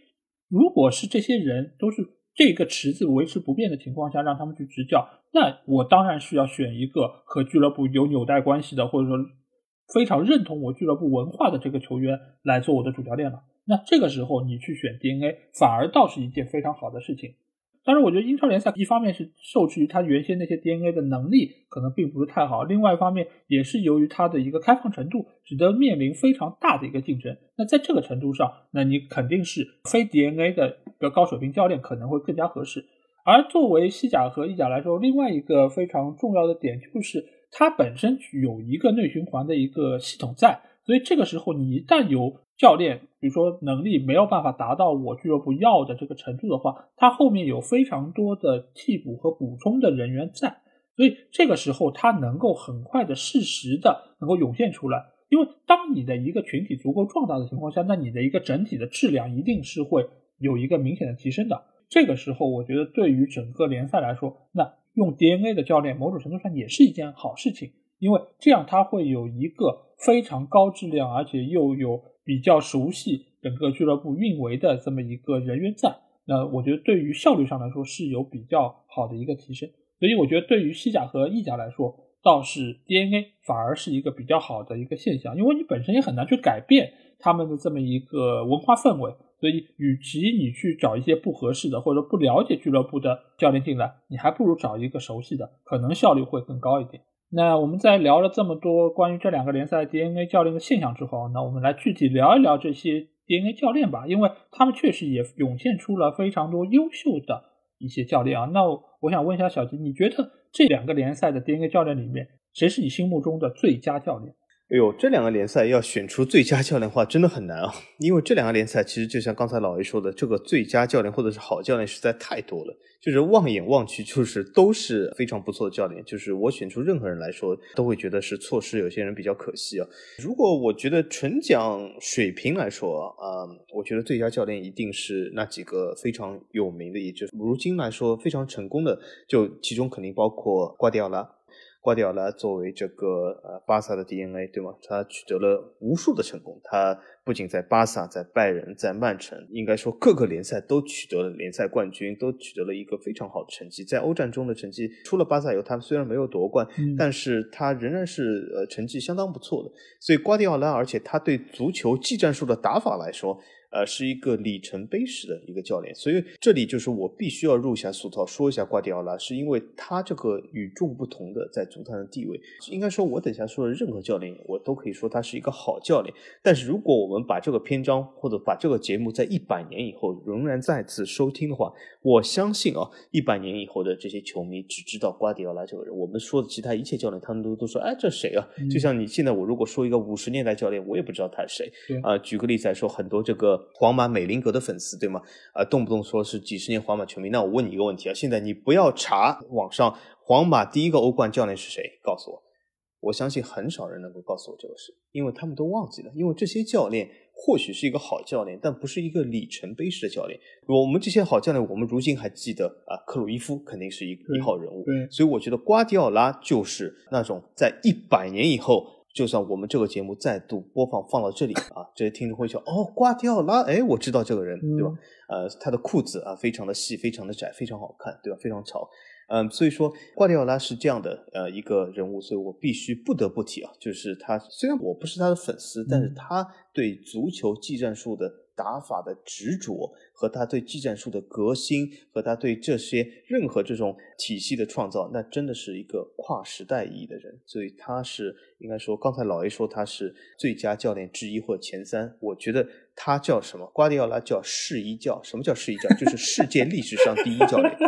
如果是这些人都是这个池子维持不变的情况下让他们去执教，那我当然是要选一个和俱乐部有纽带关系的，或者说非常认同我俱乐部文化的这个球员来做我的主教练了。那这个时候你去选 DNA，反而倒是一件非常好的事情。当然，我觉得英超联赛一方面是受制于它原先那些 DNA 的能力可能并不是太好，另外一方面也是由于它的一个开放程度，使得面临非常大的一个竞争。那在这个程度上，那你肯定是非 DNA 的一个高水平教练可能会更加合适。而作为西甲和意甲来说，另外一个非常重要的点就是它本身有一个内循环的一个系统在，所以这个时候你一旦有教练，比如说能力没有办法达到我俱乐部要的这个程度的话，他后面有非常多的替补和补充的人员在，所以这个时候他能够很快的适时的能够涌现出来。因为当你的一个群体足够壮大的情况下，那你的一个整体的质量一定是会有一个明显的提升的。这个时候，我觉得对于整个联赛来说，那用 DNA 的教练某种程度上也是一件好事情，因为这样他会有一个非常高质量，而且又有比较熟悉整个俱乐部运维的这么一个人员在。那我觉得对于效率上来说是有比较好的一个提升。所以我觉得对于西甲和意甲来说。倒是 DNA 反而是一个比较好的一个现象，因为你本身也很难去改变他们的这么一个文化氛围，所以与其你去找一些不合适的或者不了解俱乐部的教练进来，你还不如找一个熟悉的，可能效率会更高一点。那我们在聊了这么多关于这两个联赛 DNA 教练的现象之后，那我们来具体聊一聊这些 DNA 教练吧，因为他们确实也涌现出了非常多优秀的一些教练啊。那我想问一下小吉，你觉得？这两个联赛的 DNA 教练里面，谁是你心目中的最佳教练？哎呦，这两个联赛要选出最佳教练的话，真的很难啊！因为这两个联赛其实就像刚才老 A 说的，这个最佳教练或者是好教练实在太多了，就是望眼望去就是都是非常不错的教练。就是我选出任何人来说，都会觉得是错失有些人比较可惜啊。如果我觉得纯讲水平来说啊，我觉得最佳教练一定是那几个非常有名的，也就是如今来说非常成功的，就其中肯定包括瓜迪奥拉。瓜迪奥拉作为这个呃巴萨的 DNA 对吗？他取得了无数的成功。他不仅在巴萨、在拜仁、在曼城，应该说各个联赛都取得了联赛冠军，都取得了一个非常好的成绩。在欧战中的成绩，除了巴萨以后，他虽然没有夺冠，但是他仍然是呃成绩相当不错的。所以瓜迪奥拉，而且他对足球技战术的打法来说。呃，是一个里程碑式的一个教练，所以这里就是我必须要入一下俗套，说一下瓜迪奥拉，是因为他这个与众不同的在足坛的地位。应该说，我等下说的任何教练，我都可以说他是一个好教练。但是如果我们把这个篇章或者把这个节目在一百年以后仍然再次收听的话，我相信啊，一百年以后的这些球迷只知道瓜迪奥拉这个人。我们说的其他一切教练，他们都都说，哎，这谁啊？就像你现在我如果说一个五十年代教练，我也不知道他是谁。啊，举个例子来说，很多这个。皇马美林格的粉丝对吗？啊，动不动说是几十年皇马球迷。那我问你一个问题啊，现在你不要查网上皇马第一个欧冠教练是谁，告诉我。我相信很少人能够告诉我这个事，因为他们都忘记了。因为这些教练或许是一个好教练，但不是一个里程碑式的教练。我们这些好教练，我们如今还记得啊，克鲁伊夫肯定是一一号人物。所以我觉得瓜迪奥拉就是那种在一百年以后。就算我们这个节目再度播放放到这里啊，这些听众会说：“哦，瓜迪奥拉，哎，我知道这个人，对吧？呃，他的裤子啊，非常的细，非常的窄，非常好看，对吧？非常潮。嗯，所以说瓜迪奥拉是这样的呃一个人物，所以我必须不得不提啊，就是他虽然我不是他的粉丝，但是他对足球技战术的。打法的执着和他对技战术的革新，和他对这些任何这种体系的创造，那真的是一个跨时代意义的人。所以他是应该说，刚才老 A 说他是最佳教练之一或前三，我觉得他叫什么？瓜迪奥拉叫世一教。什么叫世一教？就是世界历史上第一教练。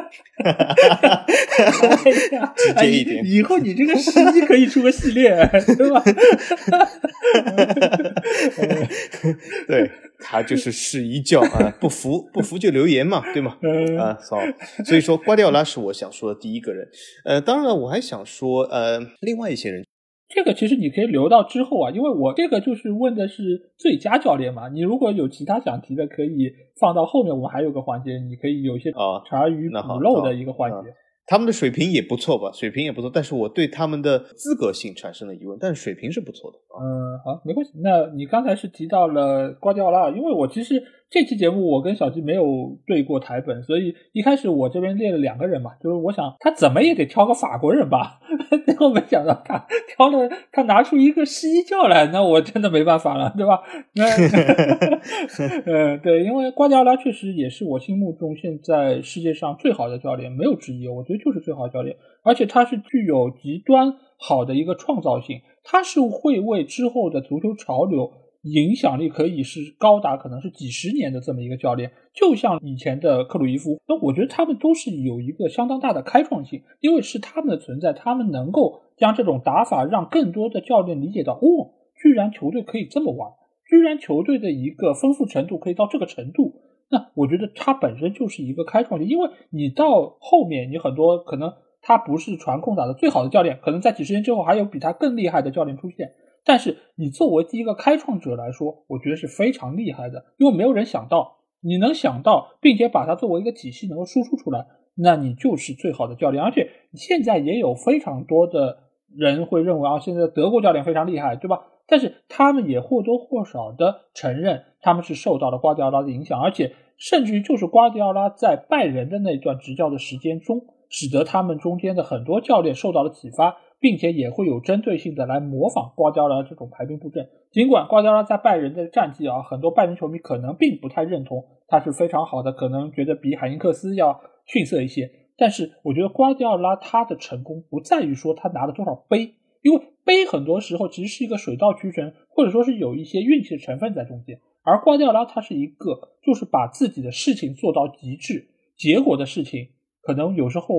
直接一点，以后你这个世一可以出个系列，对吧？对。他就是试一教啊，不服不服就留言嘛，对吗？啊，好，所以说瓜迪奥拉是我想说的第一个人。呃，当然了，我还想说呃，另外一些人，这个其实你可以留到之后啊，因为我这个就是问的是最佳教练嘛。你如果有其他想提的，可以放到后面，我们还有个环节，你可以有一些啊茶余补漏的一个环节。他们的水平也不错吧？水平也不错，但是我对他们的资格性产生了疑问。但是水平是不错的。嗯，好，没关系。那你刚才是提到了瓜迪奥拉，因为我其实。这期节目我跟小吉没有对过台本，所以一开始我这边列了两个人嘛，就是我想他怎么也得挑个法国人吧，结果没想到他挑了，他拿出一个十一教来，那我真的没办法了，对吧？那，嗯，对，因为瓜迪奥拉确实也是我心目中现在世界上最好的教练，没有之一，我觉得就是最好的教练，而且他是具有极端好的一个创造性，他是会为之后的足球潮流。影响力可以是高达可能是几十年的这么一个教练，就像以前的克鲁伊夫，那我觉得他们都是有一个相当大的开创性，因为是他们的存在，他们能够将这种打法让更多的教练理解到，哦，居然球队可以这么玩，居然球队的一个丰富程度可以到这个程度。那我觉得他本身就是一个开创性，因为你到后面你很多可能他不是传控打的最好的教练，可能在几十年之后还有比他更厉害的教练出现。但是你作为第一个开创者来说，我觉得是非常厉害的，因为没有人想到，你能想到，并且把它作为一个体系能够输出出来，那你就是最好的教练。而且现在也有非常多的人会认为啊，现在德国教练非常厉害，对吧？但是他们也或多或少的承认，他们是受到了瓜迪奥拉的影响，而且甚至于就是瓜迪奥拉在拜仁的那段执教的时间中，使得他们中间的很多教练受到了启发。并且也会有针对性的来模仿瓜迪奥拉这种排兵布阵。尽管瓜迪奥拉在拜仁的战绩啊，很多拜仁球迷可能并不太认同他是非常好的，可能觉得比海因克斯要逊色一些。但是我觉得瓜迪奥拉他的成功不在于说他拿了多少杯，因为杯很多时候其实是一个水到渠成，或者说是有一些运气的成分在中间。而瓜迪奥拉他是一个就是把自己的事情做到极致，结果的事情可能有时候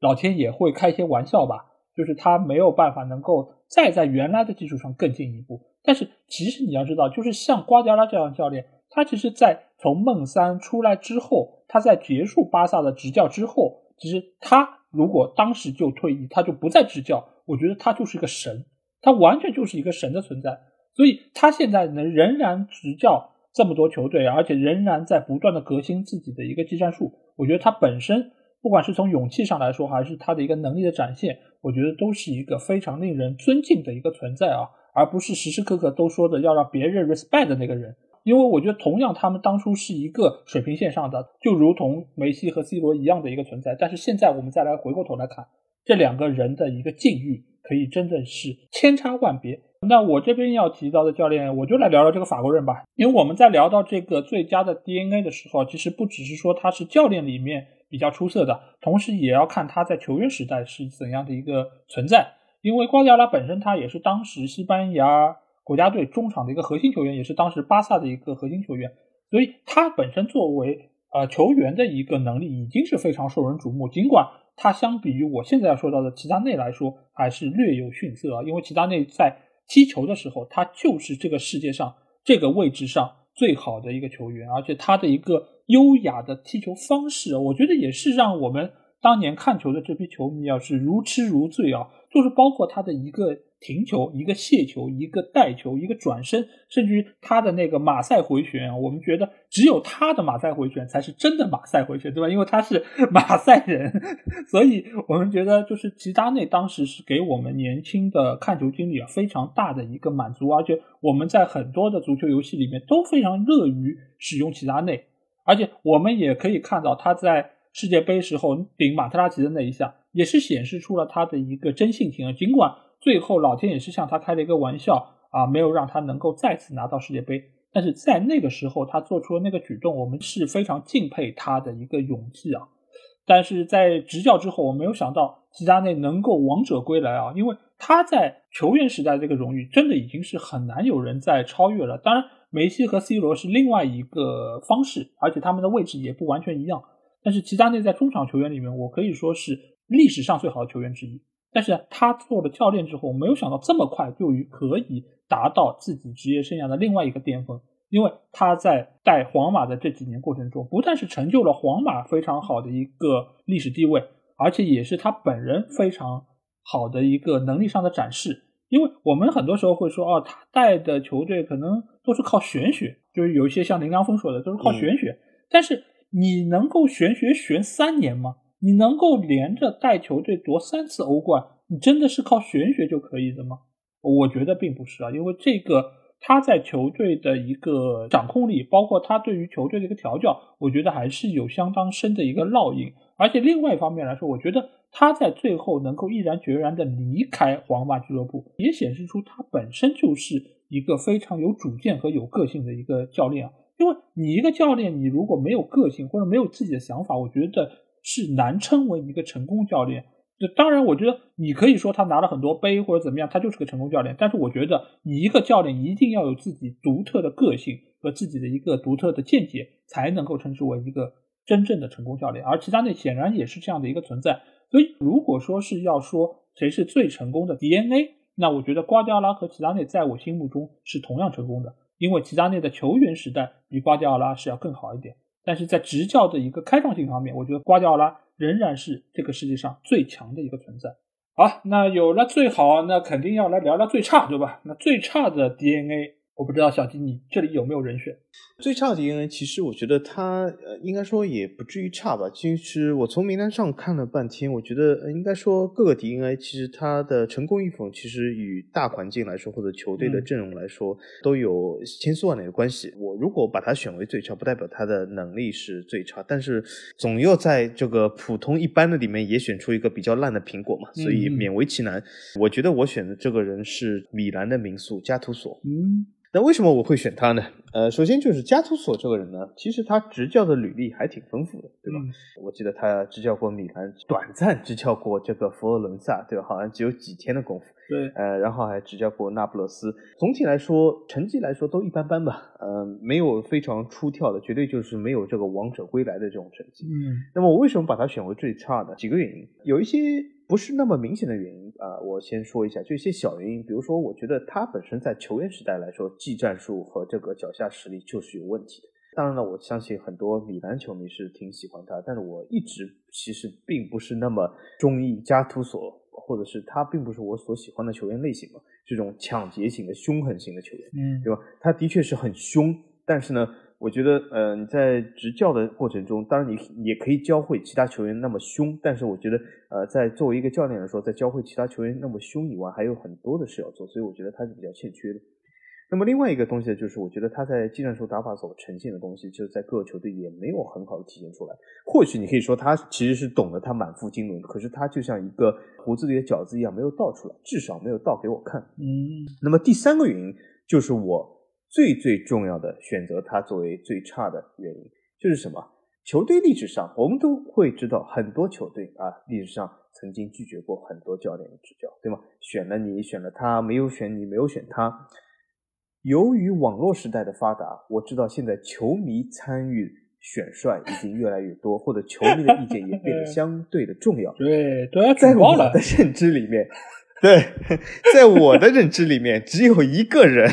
老天也会开一些玩笑吧。就是他没有办法能够再在原来的基础上更进一步，但是其实你要知道，就是像瓜迪奥拉这样的教练，他其实，在从梦三出来之后，他在结束巴萨的执教之后，其实他如果当时就退役，他就不再执教，我觉得他就是一个神，他完全就是一个神的存在。所以他现在能仍然执教这么多球队，而且仍然在不断的革新自己的一个技战术，我觉得他本身不管是从勇气上来说，还是他的一个能力的展现。我觉得都是一个非常令人尊敬的一个存在啊，而不是时时刻刻都说的要让别人 respect 的那个人。因为我觉得同样他们当初是一个水平线上的，就如同梅西和 C 罗一样的一个存在。但是现在我们再来回过头来看，这两个人的一个境遇，可以真的是千差万别。那我这边要提到的教练，我就来聊聊这个法国人吧。因为我们在聊到这个最佳的 DNA 的时候，其实不只是说他是教练里面。比较出色的，同时也要看他在球员时代是怎样的一个存在。因为瓜迪奥拉本身他也是当时西班牙国家队中场的一个核心球员，也是当时巴萨的一个核心球员，所以他本身作为呃球员的一个能力已经是非常受人瞩目。尽管他相比于我现在要说到的齐达内来说，还是略有逊色啊。因为齐达内在踢球的时候，他就是这个世界上这个位置上最好的一个球员，而且他的一个。优雅的踢球方式，我觉得也是让我们当年看球的这批球迷啊是如痴如醉啊，就是包括他的一个。停球，一个卸球，一个带球，一个转身，甚至于他的那个马赛回旋啊，我们觉得只有他的马赛回旋才是真的马赛回旋，对吧？因为他是马赛人，所以我们觉得就是齐达内当时是给我们年轻的看球经历啊非常大的一个满足，而且我们在很多的足球游戏里面都非常乐于使用齐达内，而且我们也可以看到他在世界杯时候顶马特拉齐的那一下，也是显示出了他的一个真性情，尽管。最后，老天也是向他开了一个玩笑啊，没有让他能够再次拿到世界杯。但是在那个时候，他做出了那个举动，我们是非常敬佩他的一个勇气啊。但是在执教之后，我没有想到齐达内能够王者归来啊，因为他在球员时代这个荣誉真的已经是很难有人再超越了。当然，梅西和 C 罗是另外一个方式，而且他们的位置也不完全一样。但是齐达内在中场球员里面，我可以说是历史上最好的球员之一。但是他做了教练之后，没有想到这么快就可以达到自己职业生涯的另外一个巅峰。因为他在带皇马的这几年过程中，不但是成就了皇马非常好的一个历史地位，而且也是他本人非常好的一个能力上的展示。因为我们很多时候会说，哦，他带的球队可能都是靠玄学，就是有一些像林良峰说的，都是靠玄学。但是你能够玄学玄三年吗？你能够连着带球队夺三次欧冠，你真的是靠玄学就可以的吗？我觉得并不是啊，因为这个他在球队的一个掌控力，包括他对于球队的一个调教，我觉得还是有相当深的一个烙印。而且另外一方面来说，我觉得他在最后能够毅然决然的离开皇马俱乐部，也显示出他本身就是一个非常有主见和有个性的一个教练啊。因为你一个教练，你如果没有个性或者没有自己的想法，我觉得。是难称为一个成功教练。这当然，我觉得你可以说他拿了很多杯或者怎么样，他就是个成功教练。但是我觉得，你一个教练一定要有自己独特的个性和自己的一个独特的见解，才能够称之为一个真正的成功教练。而齐达内显然也是这样的一个存在。所以，如果说是要说谁是最成功的 DNA，那我觉得瓜迪奥拉和齐达内在我心目中是同样成功的，因为齐达内的球员时代比瓜迪奥拉是要更好一点，但是在执教的一个开创性方面，我觉得瓜迪奥拉仍然是这个世界上最强的一个存在。好，那有了最好，那肯定要来聊聊最差，对吧？那最差的 DNA。我不知道小金，你这里有没有人选？最差的 DNA，其实我觉得他呃，应该说也不至于差吧。其实我从名单上看了半天，我觉得应该说各个 DNA，其实他的成功与否，其实与大环境来说，或者球队的阵容来说，都有千丝万缕的关系。我如果把他选为最差，不代表他的能力是最差，但是总要在这个普通一般的里面也选出一个比较烂的苹果嘛，所以勉为其难。我觉得我选的这个人是米兰的名宿加图索。嗯。那为什么我会选他呢？呃，首先就是加图索这个人呢，其实他执教的履历还挺丰富的，对吧？我记得他执教过米兰，短暂执教过这个佛罗伦萨，对吧？好像只有几天的功夫。对，呃，然后还执教过那不勒斯。总体来说，成绩来说都一般般吧。嗯，没有非常出挑的，绝对就是没有这个王者归来的这种成绩。嗯，那么我为什么把他选为最差的？几个原因，有一些。不是那么明显的原因啊，我先说一下，就一些小原因，比如说，我觉得他本身在球员时代来说，技战术和这个脚下实力就是有问题的。当然了，我相信很多米兰球迷是挺喜欢他，但是我一直其实并不是那么中意加图索，或者是他并不是我所喜欢的球员类型嘛，这种抢劫型的、凶狠型的球员，嗯，对吧？他的确是很凶，但是呢。我觉得，呃，你在执教的过程中，当然你也可以教会其他球员那么凶，但是我觉得，呃，在作为一个教练来说，在教会其他球员那么凶以外，还有很多的事要做，所以我觉得他是比较欠缺的。那么另外一个东西就是，我觉得他在技战术打法所呈现的东西，就是在各个球队也没有很好的体现出来。或许你可以说他其实是懂得他满腹经纶，可是他就像一个胡子里的饺子一样，没有倒出来，至少没有倒给我看。嗯。那么第三个原因就是我。最最重要的选择他作为最差的原因就是什么？球队历史上我们都会知道，很多球队啊，历史上曾经拒绝过很多教练的执教，对吗？选了你，选了他，没有选你，没有选他。由于网络时代的发达，我知道现在球迷参与选帅已经越来越多，或者球迷的意见也变得 相对的重要。对，都要在我的认知里面。对，在我的认知里面，只有一个人，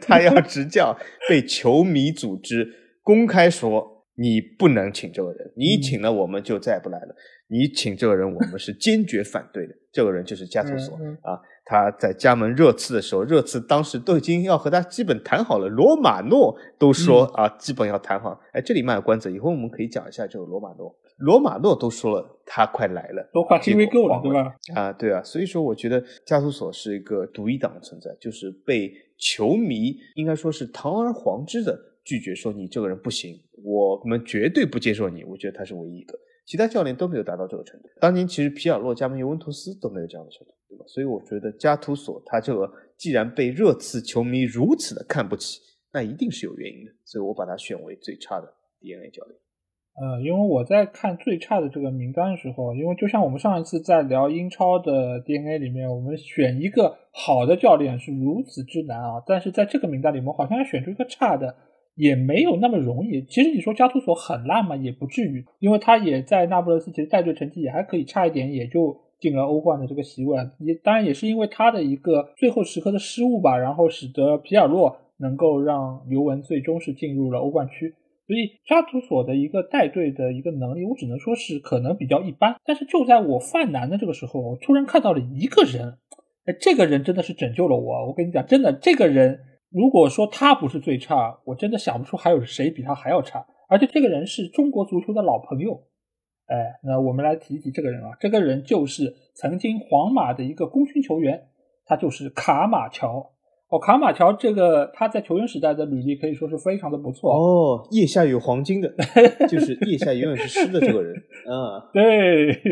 他要执教，被球迷组织公开说你不能请这个人，你请了我们就再也不来了。你请这个人，我们是坚决反对的。这个人就是加图索啊，他在加盟热刺的时候，热刺当时都已经要和他基本谈好了，罗马诺都说啊，基本要谈好。哎，这里卖个关子，以后我们可以讲一下这个罗马诺。罗马诺都说了，他快来了，都快 TV 够了，对吧？啊，对啊，所以说我觉得加图索是一个独一档的存在，就是被球迷应该说是堂而皇之的拒绝，说你这个人不行，我们绝对不接受你。我觉得他是唯一一个，其他教练都没有达到这个程度。当年其实皮尔洛加盟尤文图斯都没有这样的程度，对吧？所以我觉得加图索他这个既然被热刺球迷如此的看不起，那一定是有原因的，所以我把他选为最差的 DNA 教练。呃，因为我在看最差的这个名单的时候，因为就像我们上一次在聊英超的 DNA 里面，我们选一个好的教练是如此之难啊，但是在这个名单里面，好像要选出一个差的也没有那么容易。其实你说加图索很烂嘛，也不至于，因为他也在那不勒斯，其实带队成绩也还可以，差一点也就进了欧冠的这个席位。也当然也是因为他的一个最后时刻的失误吧，然后使得皮尔洛能够让尤文最终是进入了欧冠区。所以扎图索的一个带队的一个能力，我只能说是可能比较一般。但是就在我犯难的这个时候，我突然看到了一个人，哎，这个人真的是拯救了我。我跟你讲，真的，这个人如果说他不是最差，我真的想不出还有谁比他还要差。而且这个人是中国足球的老朋友，哎，那我们来提一提这个人啊，这个人就是曾经皇马的一个功勋球员，他就是卡马乔。哦，卡马乔这个他在球员时代的履历可以说是非常的不错哦。腋下有黄金的，就是腋下永远是湿的这个人啊。对，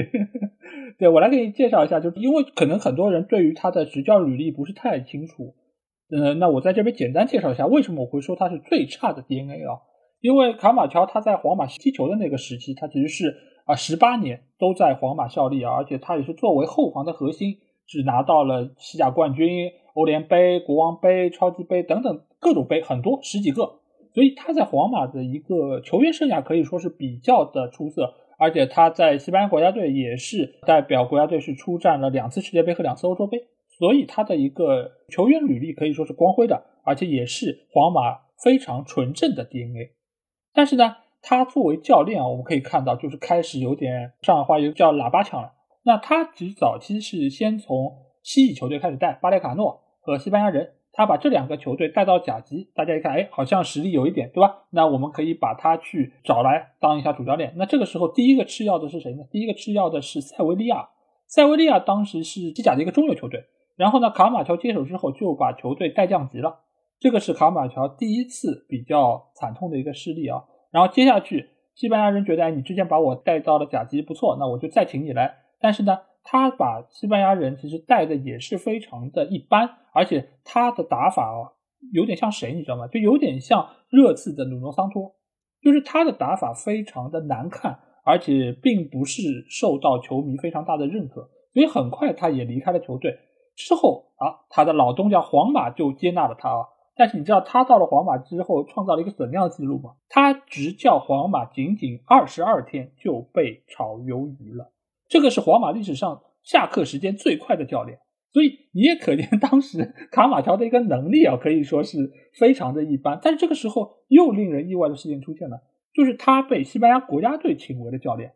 对我来给你介绍一下，就是因为可能很多人对于他的执教履历不是太清楚，嗯，那我在这边简单介绍一下为什么我会说他是最差的 DNA 啊？因为卡马乔他在皇马踢球的那个时期，他其实是啊十八年都在皇马效力啊，而且他也是作为后防的核心，只拿到了西甲冠军。欧联杯、国王杯、超级杯等等各种杯很多十几个，所以他在皇马的一个球员生涯可以说是比较的出色，而且他在西班牙国家队也是代表国家队是出战了两次世界杯和两次欧洲杯，所以他的一个球员履历可以说是光辉的，而且也是皇马非常纯正的 DNA。但是呢，他作为教练啊，我们可以看到就是开始有点上海话又叫喇叭腔了。那他其实早期是先从西乙球队开始带巴列卡诺和西班牙人。他把这两个球队带到甲级，大家一看，哎，好像实力有一点，对吧？那我们可以把他去找来当一下主教练。那这个时候，第一个吃药的是谁呢？第一个吃药的是塞维利亚。塞维利亚当时是西甲的一个中游球队。然后呢，卡马乔接手之后就把球队带降级了。这个是卡马乔第一次比较惨痛的一个失利啊。然后接下去，西班牙人觉得，哎，你之前把我带到了甲级不错，那我就再请你来。但是呢，他把西班牙人其实带的也是非常的一般，而且他的打法哦，有点像谁，你知道吗？就有点像热刺的努诺桑托，就是他的打法非常的难看，而且并不是受到球迷非常大的认可，所以很快他也离开了球队。之后啊，他的老东家皇马就接纳了他啊。但是你知道他到了皇马之后创造了一个怎样的记录吗？他执教皇马仅仅二十二天就被炒鱿鱼了。这个是皇马历史上下课时间最快的教练，所以你也可见当时 卡马乔的一个能力啊，可以说是非常的一般。但是这个时候又令人意外的事情出现了，就是他被西班牙国家队请为了教练。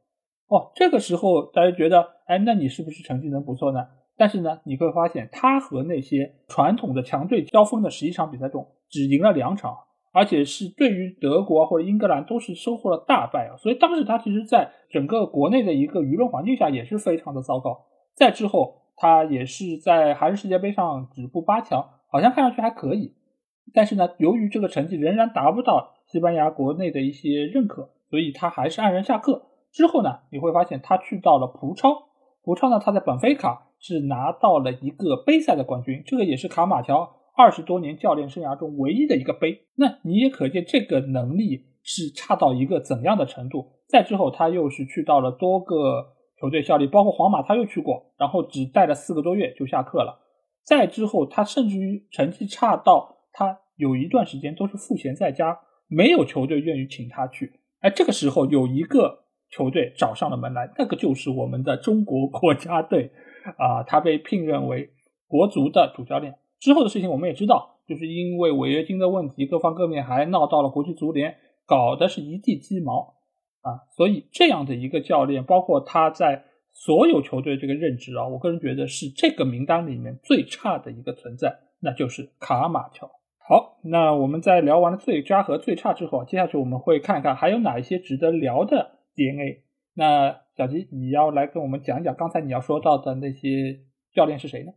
哦，这个时候大家觉得，哎，那你是不是成绩能不错呢？但是呢，你会发现他和那些传统的强队交锋的十一场比赛中，只赢了两场。而且是对于德国或者英格兰都是收获了大败啊，所以当时他其实在整个国内的一个舆论环境下也是非常的糟糕。再之后，他也是在韩日世界杯上止步八强，好像看上去还可以。但是呢，由于这个成绩仍然达不到西班牙国内的一些认可，所以他还是黯然下课。之后呢，你会发现他去到了葡超，葡超呢他在本菲卡是拿到了一个杯赛的冠军，这个也是卡马乔。二十多年教练生涯中唯一的一个杯，那你也可见这个能力是差到一个怎样的程度。再之后，他又是去到了多个球队效力，包括皇马，他又去过，然后只带了四个多月就下课了。再之后，他甚至于成绩差到他有一段时间都是赋闲在家，没有球队愿意请他去。哎，这个时候有一个球队找上了门来，那个就是我们的中国国家队啊，他被聘任为国足的主教练。之后的事情我们也知道，就是因为违约金的问题，各方各面还闹到了国际足联，搞的是一地鸡毛啊。所以这样的一个教练，包括他在所有球队这个任职啊，我个人觉得是这个名单里面最差的一个存在，那就是卡马乔。好，那我们在聊完了最佳和最差之后，接下去我们会看一看还有哪一些值得聊的 DNA。那小吉，你要来跟我们讲一讲刚才你要说到的那些教练是谁呢？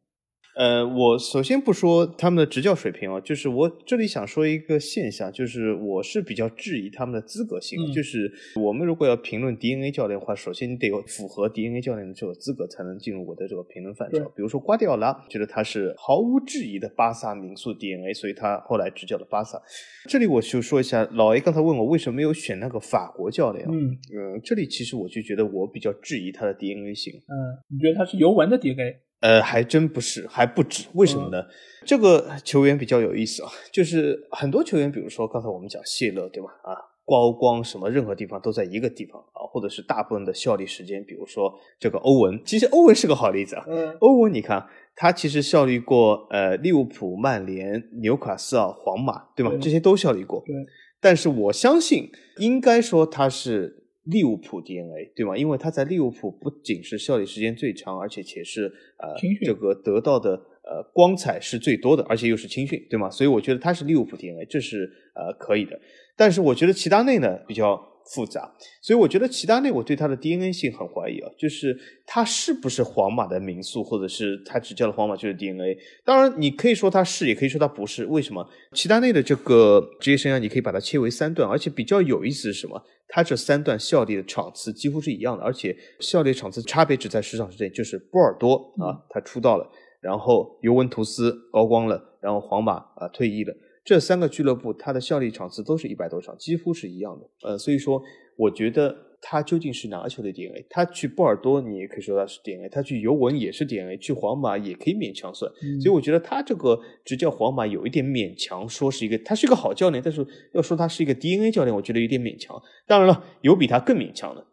呃，我首先不说他们的执教水平啊，就是我这里想说一个现象，就是我是比较质疑他们的资格性。就是我们如果要评论 DNA 教练的话，首先你得有符合 DNA 教练的这个资格，才能进入我的这个评论范畴。比如说瓜迪奥拉，觉得他是毫无质疑的巴萨民宿 DNA，所以他后来执教了巴萨。这里我就说一下，老 A 刚才问我为什么没有选那个法国教练啊？嗯嗯，这里其实我就觉得我比较质疑他的 DNA 性。嗯，你觉得他是尤文的 DNA？呃，还真不是，还不止。为什么呢？这个球员比较有意思啊，就是很多球员，比如说刚才我们讲谢勒，对吧？啊，高光什么，任何地方都在一个地方啊，或者是大部分的效力时间，比如说这个欧文，其实欧文是个好例子啊。嗯。欧文，你看他其实效力过呃利物浦、曼联、纽卡斯尔、皇马，对吗？这些都效力过。对。但是我相信，应该说他是。利物浦 DNA 对吗？因为他在利物浦不仅是效力时间最长，而且且是呃这个得到的呃光彩是最多的，而且又是青训，对吗？所以我觉得他是利物浦 DNA，这是呃可以的。但是我觉得齐达内呢比较。复杂，所以我觉得齐达内，我对他的 DNA 性很怀疑啊，就是他是不是皇马的民宿，或者是他执教的皇马就是 DNA。当然，你可以说他是，也可以说他不是。为什么？齐达内的这个职业生涯，你可以把它切为三段，而且比较有意思是什么？他这三段效力的场次几乎是一样的，而且效力场次差别只在十场之内，就是波尔多啊，他出道了，然后尤文图斯高光了，然后皇马啊退役了。这三个俱乐部，它的效力场次都是一百多场，几乎是一样的。呃，所以说，我觉得他究竟是哪个球队 DNA？他去波尔多，你也可以说他是 DNA；他去尤文也是 DNA；去皇马也可以勉强算。所以我觉得他这个执教皇马有一点勉强，说是一个他是一个好教练，但是要说他是一个 DNA 教练，我觉得有点勉强。当然了，有比他更勉强的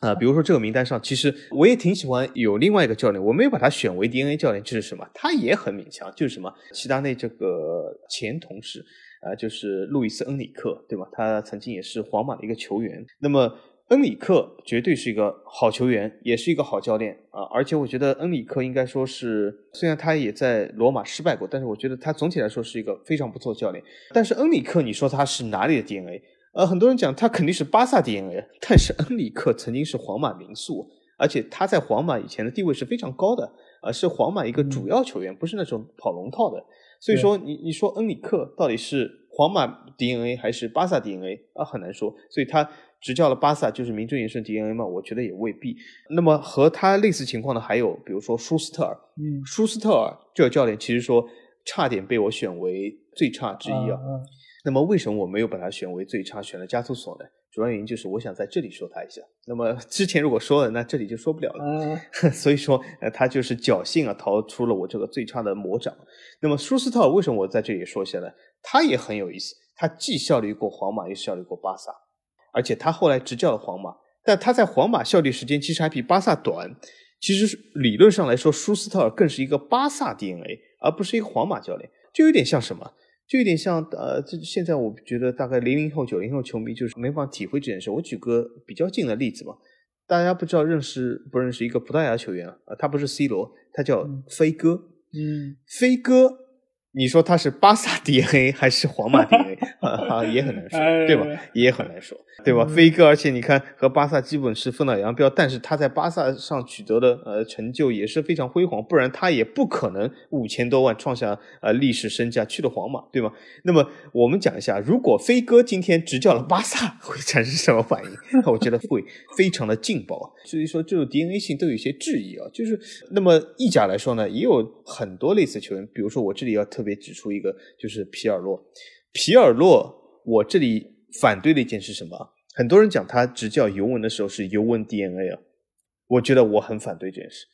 啊，比如说这个名单上，其实我也挺喜欢有另外一个教练，我没有把他选为 DNA 教练，就是什么？他也很勉强，就是什么？齐达内这个前同事啊，就是路易斯恩里克，对吧？他曾经也是皇马的一个球员，那么。恩里克绝对是一个好球员，也是一个好教练啊！而且我觉得恩里克应该说是，虽然他也在罗马失败过，但是我觉得他总体来说是一个非常不错的教练。但是恩里克，你说他是哪里的 DNA？呃，很多人讲他肯定是巴萨 DNA，但是恩里克曾经是皇马名宿，而且他在皇马以前的地位是非常高的，啊，是皇马一个主要球员，不是那种跑龙套的。所以说，你你说恩里克到底是皇马 DNA 还是巴萨 DNA 啊？很难说。所以他。执教了巴萨就是名正言顺 DNA 吗？我觉得也未必。那么和他类似情况的还有，比如说舒斯特尔。嗯，舒斯特尔这个教练其实说差点被我选为最差之一啊。那么为什么我没有把他选为最差，选了加图索呢？主要原因就是我想在这里说他一下。那么之前如果说了，那这里就说不了了。所以说，呃，他就是侥幸啊逃出了我这个最差的魔掌。那么舒斯特尔为什么我在这里说一下呢？他也很有意思，他既效力过皇马，又效力过巴萨。而且他后来执教了皇马，但他在皇马效力时间其实还比巴萨短。其实理论上来说，舒斯特尔更是一个巴萨 DNA，而不是一个皇马教练。就有点像什么？就有点像呃，这现在我觉得大概零零后、九零后球迷就是没法体会这件事。我举个比较近的例子吧，大家不知道认识不认识一个葡萄牙球员啊？他不是 C 罗，他叫飞哥。嗯，飞哥。你说他是巴萨 DNA 还是皇马 DNA 啊？也很难说，对吧？也很难说，对吧？飞哥，而且你看和巴萨基本是分道扬镳，但是他在巴萨上取得的呃成就也是非常辉煌，不然他也不可能五千多万创下呃历史身价去了皇马，对吗？那么我们讲一下，如果飞哥今天执教了巴萨，会产生什么反应？我觉得会非常的劲爆。所以说，这种 DNA 性都有一些质疑啊。就是那么意甲来说呢，也有很多类似球员，比如说我这里要。特特别指出一个，就是皮尔洛。皮尔洛，我这里反对的一件是什么？很多人讲他执教尤文的时候是尤文 DNA 啊，我觉得我很反对这件事。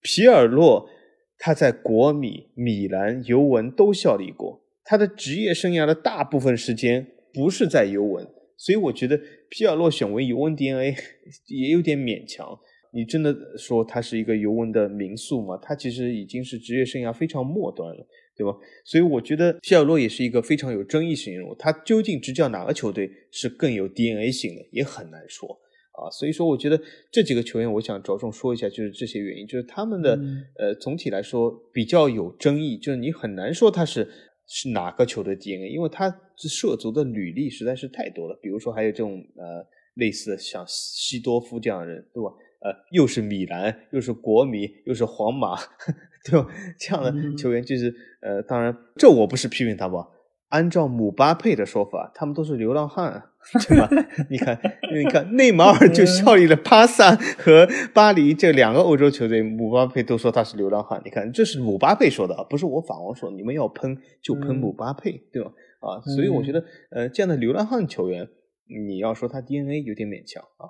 皮尔洛他在国米、米兰、尤文都效力过，他的职业生涯的大部分时间不是在尤文，所以我觉得皮尔洛选为尤文 DNA 也有点勉强。你真的说他是一个尤文的名宿吗？他其实已经是职业生涯非常末端了。对吧？所以我觉得皮尔洛也是一个非常有争议性人物。他究竟执教哪个球队是更有 DNA 性的，也很难说啊。所以说，我觉得这几个球员，我想着重说一下，就是这些原因，就是他们的呃，总体来说比较有争议，就是你很难说他是是哪个球队 DNA，因为他涉足的履历实在是太多了。比如说，还有这种呃类似的像西多夫这样的人，对吧？呃，又是米兰，又是国米，又是皇马。对吧？这样的球员就是，呃，当然，这我不是批评他吧。按照姆巴佩的说法，他们都是流浪汉，对吧？你看，你看，内马尔就效力了巴萨和巴黎这两个欧洲球队，姆巴佩都说他是流浪汉。你看，这是姆巴佩说的，不是我法王说。你们要喷就喷姆巴佩，对吧？啊，所以我觉得，呃，这样的流浪汉球员，你要说他 DNA 有点勉强啊。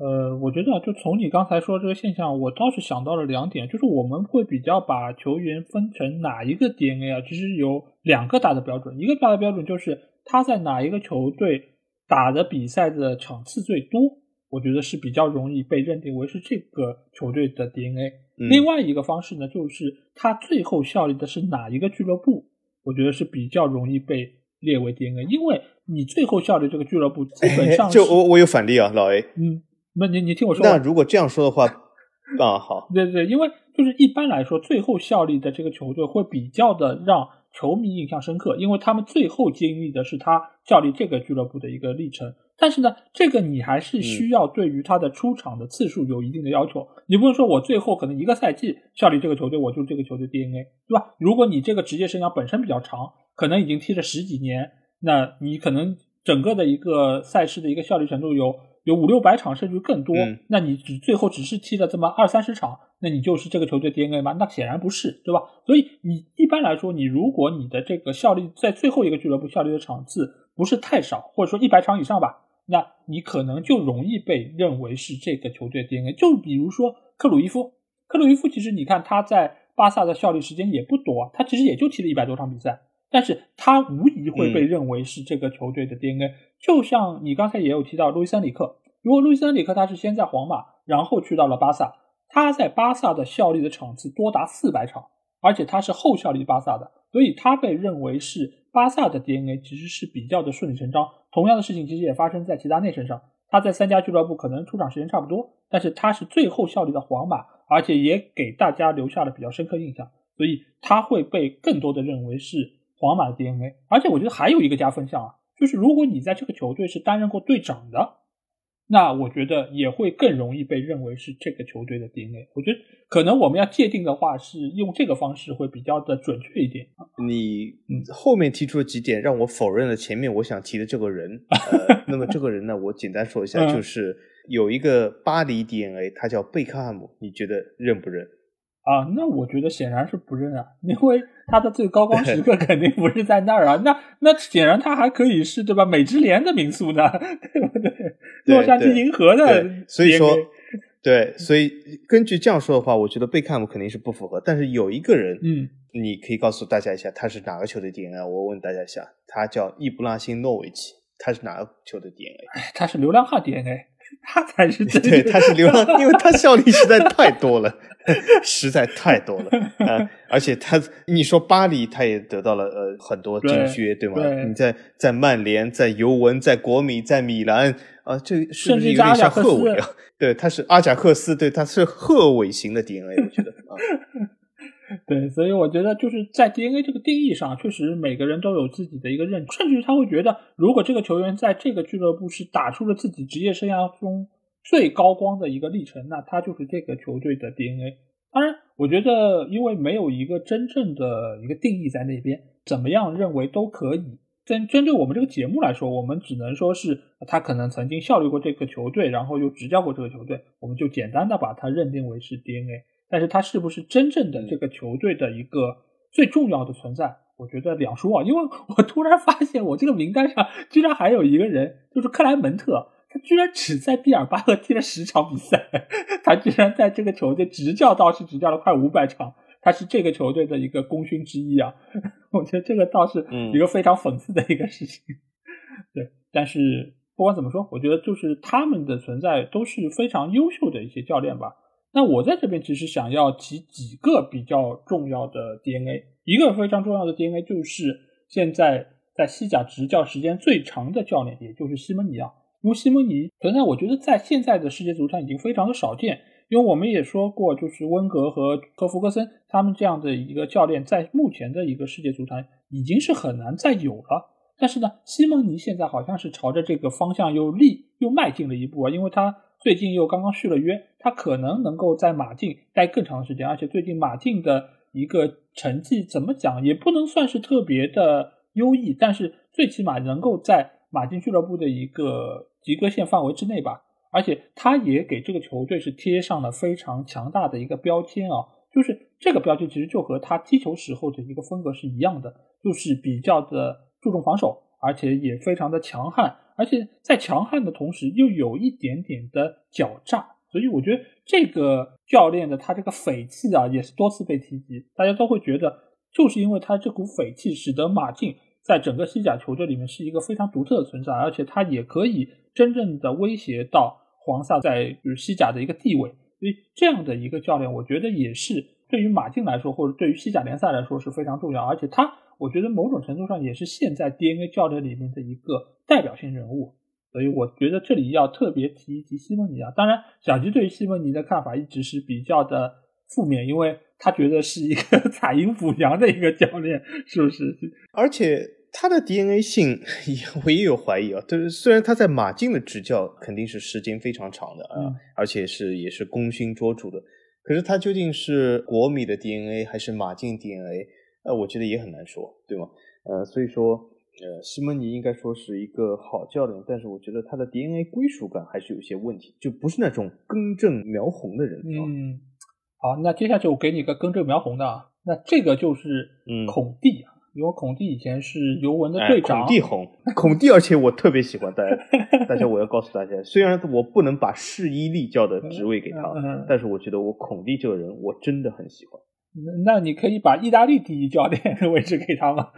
呃，我觉得就从你刚才说这个现象，我倒是想到了两点，就是我们会比较把球员分成哪一个 DNA 啊？其实有两个大的标准，一个大的标准就是他在哪一个球队打的比赛的场次最多，我觉得是比较容易被认定为是这个球队的 DNA。另外一个方式呢，就是他最后效力的是哪一个俱乐部，我觉得是比较容易被列为 DNA，因为你最后效力这个俱乐部基本上 就我我有反例啊，老 A，嗯。那你你听我说，那如果这样说的话，啊好，对对，因为就是一般来说，最后效力的这个球队会比较的让球迷印象深刻，因为他们最后经历的是他效力这个俱乐部的一个历程。但是呢，这个你还是需要对于他的出场的次数有一定的要求。你不能说我最后可能一个赛季效力这个球队，我就这个球队 DNA，对吧？如果你这个职业生涯本身比较长，可能已经踢了十几年，那你可能整个的一个赛事的一个效力程度有。有五六百场甚至更多，那你只最后只是踢了这么二三十场，那你就是这个球队 DNA 吗？那显然不是，对吧？所以你一般来说，你如果你的这个效力在最后一个俱乐部效力的场次不是太少，或者说一百场以上吧，那你可能就容易被认为是这个球队 DNA。就比如说克鲁伊夫，克鲁伊夫其实你看他在巴萨的效力时间也不多，他其实也就踢了一百多场比赛，但是他无疑会被认为是这个球队的 DNA。就像你刚才也有提到路易斯·里克，如果路易斯·里克他是先在皇马，然后去到了巴萨，他在巴萨的效力的场次多达四百场，而且他是后效力巴萨的，所以他被认为是。巴萨的 DNA 其实是比较的顺理成章。同样的事情其实也发生在齐达内身上。他在三家俱乐部可能出场时间差不多，但是他是最后效力的皇马，而且也给大家留下了比较深刻印象，所以他会被更多的认为是皇马的 DNA。而且我觉得还有一个加分项啊，就是如果你在这个球队是担任过队长的。那我觉得也会更容易被认为是这个球队的 DNA。我觉得可能我们要界定的话，是用这个方式会比较的准确一点。你后面提出的几点，让我否认了前面我想提的这个人。呃、那么这个人呢，我简单说一下，就是有一个巴黎 DNA，他叫贝克汉姆，你觉得认不认？啊，那我觉得显然是不认啊，因为他的最高光时刻肯定不是在那儿啊。那那显然他还可以是对吧？美之莲的民宿呢，对不对？洛杉矶银河的，所以说，对，所以根据这样说的话，我觉得贝克汉姆肯定是不符合。但是有一个人，嗯，你可以告诉大家一下，他是哪个球队 DNA？我问大家一下，他叫伊布拉辛诺维奇，他是哪个球队 DNA？哎，他是流浪汉 DNA，他才是真对，他是流浪，因为他 效力实在太多了。实在太多了啊！而且他，你说巴黎，他也得到了呃很多金靴，对吗？你在在曼联，在尤文，在国米，在米兰啊，这是不是有点像赫韦啊？对，他是阿贾克斯，对，他是赫韦型的 DNA，我觉得啊。对，所以我觉得就是在 DNA 这个定义上，确实每个人都有自己的一个认知，甚至他会觉得，如果这个球员在这个俱乐部是打出了自己职业生涯中。最高光的一个历程，那他就是这个球队的 DNA。当然，我觉得因为没有一个真正的一个定义在那边，怎么样认为都可以。针针对我们这个节目来说，我们只能说是他可能曾经效力过这个球队，然后又执教过这个球队，我们就简单的把它认定为是 DNA。但是他是不是真正的这个球队的一个最重要的存在？我觉得两说啊，因为我突然发现我这个名单上居然还有一个人，就是克莱门特。他居然只在毕尔巴鄂踢了十场比赛，他居然在这个球队执教倒是执教了快五百场，他是这个球队的一个功勋之一啊！我觉得这个倒是一个非常讽刺的一个事情。对，但是不管怎么说，我觉得就是他们的存在都是非常优秀的一些教练吧。那我在这边其实想要提几个比较重要的 DNA，一个非常重要的 DNA 就是现在在西甲执教时间最长的教练，也就是西蒙尼啊。因为西蒙尼存在，我觉得在现在的世界足坛已经非常的少见。因为我们也说过，就是温格和科弗格森他们这样的一个教练，在目前的一个世界足坛已经是很难再有了。但是呢，西蒙尼现在好像是朝着这个方向又立又迈进了一步啊，因为他最近又刚刚续了约，他可能能够在马竞待更长时间，而且最近马竞的一个成绩怎么讲也不能算是特别的优异，但是最起码能够在马竞俱乐部的一个。及格线范围之内吧，而且他也给这个球队是贴上了非常强大的一个标签啊，就是这个标签其实就和他踢球时候的一个风格是一样的，就是比较的注重防守，而且也非常的强悍，而且在强悍的同时又有一点点的狡诈，所以我觉得这个教练的他这个匪气啊也是多次被提及，大家都会觉得就是因为他这股匪气，使得马竞在整个西甲球队里面是一个非常独特的存在，而且他也可以。真正的威胁到黄萨在就是西甲的一个地位，所以这样的一个教练，我觉得也是对于马竞来说，或者对于西甲联赛来说是非常重要。而且他，我觉得某种程度上也是现在 DNA 教练里面的一个代表性人物。所以我觉得这里要特别提一提西蒙尼啊。当然，小吉对于西蒙尼的看法一直是比较的负面，因为他觉得是一个 采阴补阳的一个教练，是不是？而且。他的 DNA 性 也我也有怀疑啊，就是虽然他在马竞的执教肯定是时间非常长的啊，而且是也是功勋卓著的，可是他究竟是国米的 DNA 还是马竞 DNA？呃，我觉得也很难说，对吗？呃，所以说，呃，西蒙尼应该说是一个好教练，但是我觉得他的 DNA 归属感还是有些问题，就不是那种根正苗红的人。嗯，好，那接下去我给你个根正苗红的啊，那这个就是孔蒂啊。因为孔蒂以前是尤文的队长，孔蒂红，孔蒂，而且我特别喜欢大家，大家我要告诉大家，虽然我不能把世伊利教的职位给他，但是我觉得我孔蒂这个人我真的很喜欢。那你可以把意大利第一教练的 位置给他吗？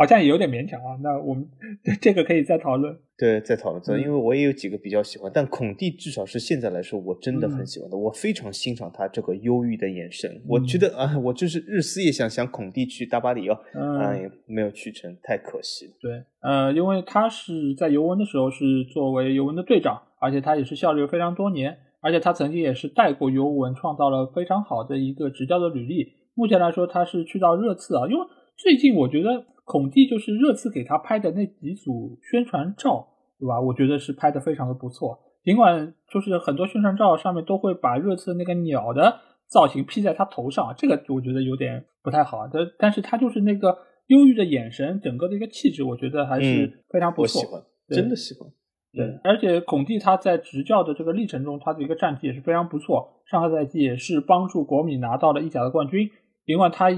好像也有点勉强啊。那我们 这个可以再讨论。对，再讨论。这因为我也有几个比较喜欢，但孔蒂至少是现在来说，我真的很喜欢的。我非常欣赏他这个忧郁的眼神。我觉得啊，我就是日思夜想，想孔蒂去大巴黎哦，嗯，没有去成，太可惜了。对，呃，因为他是在尤文的时候是作为尤文的队长，而且他也是效力非常多年。而且他曾经也是带过尤文，创造了非常好的一个执教的履历。目前来说，他是去到热刺啊，因为最近我觉得孔蒂就是热刺给他拍的那几组宣传照，对吧？我觉得是拍的非常的不错。尽管就是很多宣传照上面都会把热刺那个鸟的造型披在他头上，这个我觉得有点不太好。但但是他就是那个忧郁的眼神，整个的一个气质，我觉得还是非常不错。我喜欢，真的喜欢。对，而且孔蒂他在执教的这个历程中，他的一个战绩也是非常不错。上个赛季也是帮助国米拿到了意甲的冠军。尽管他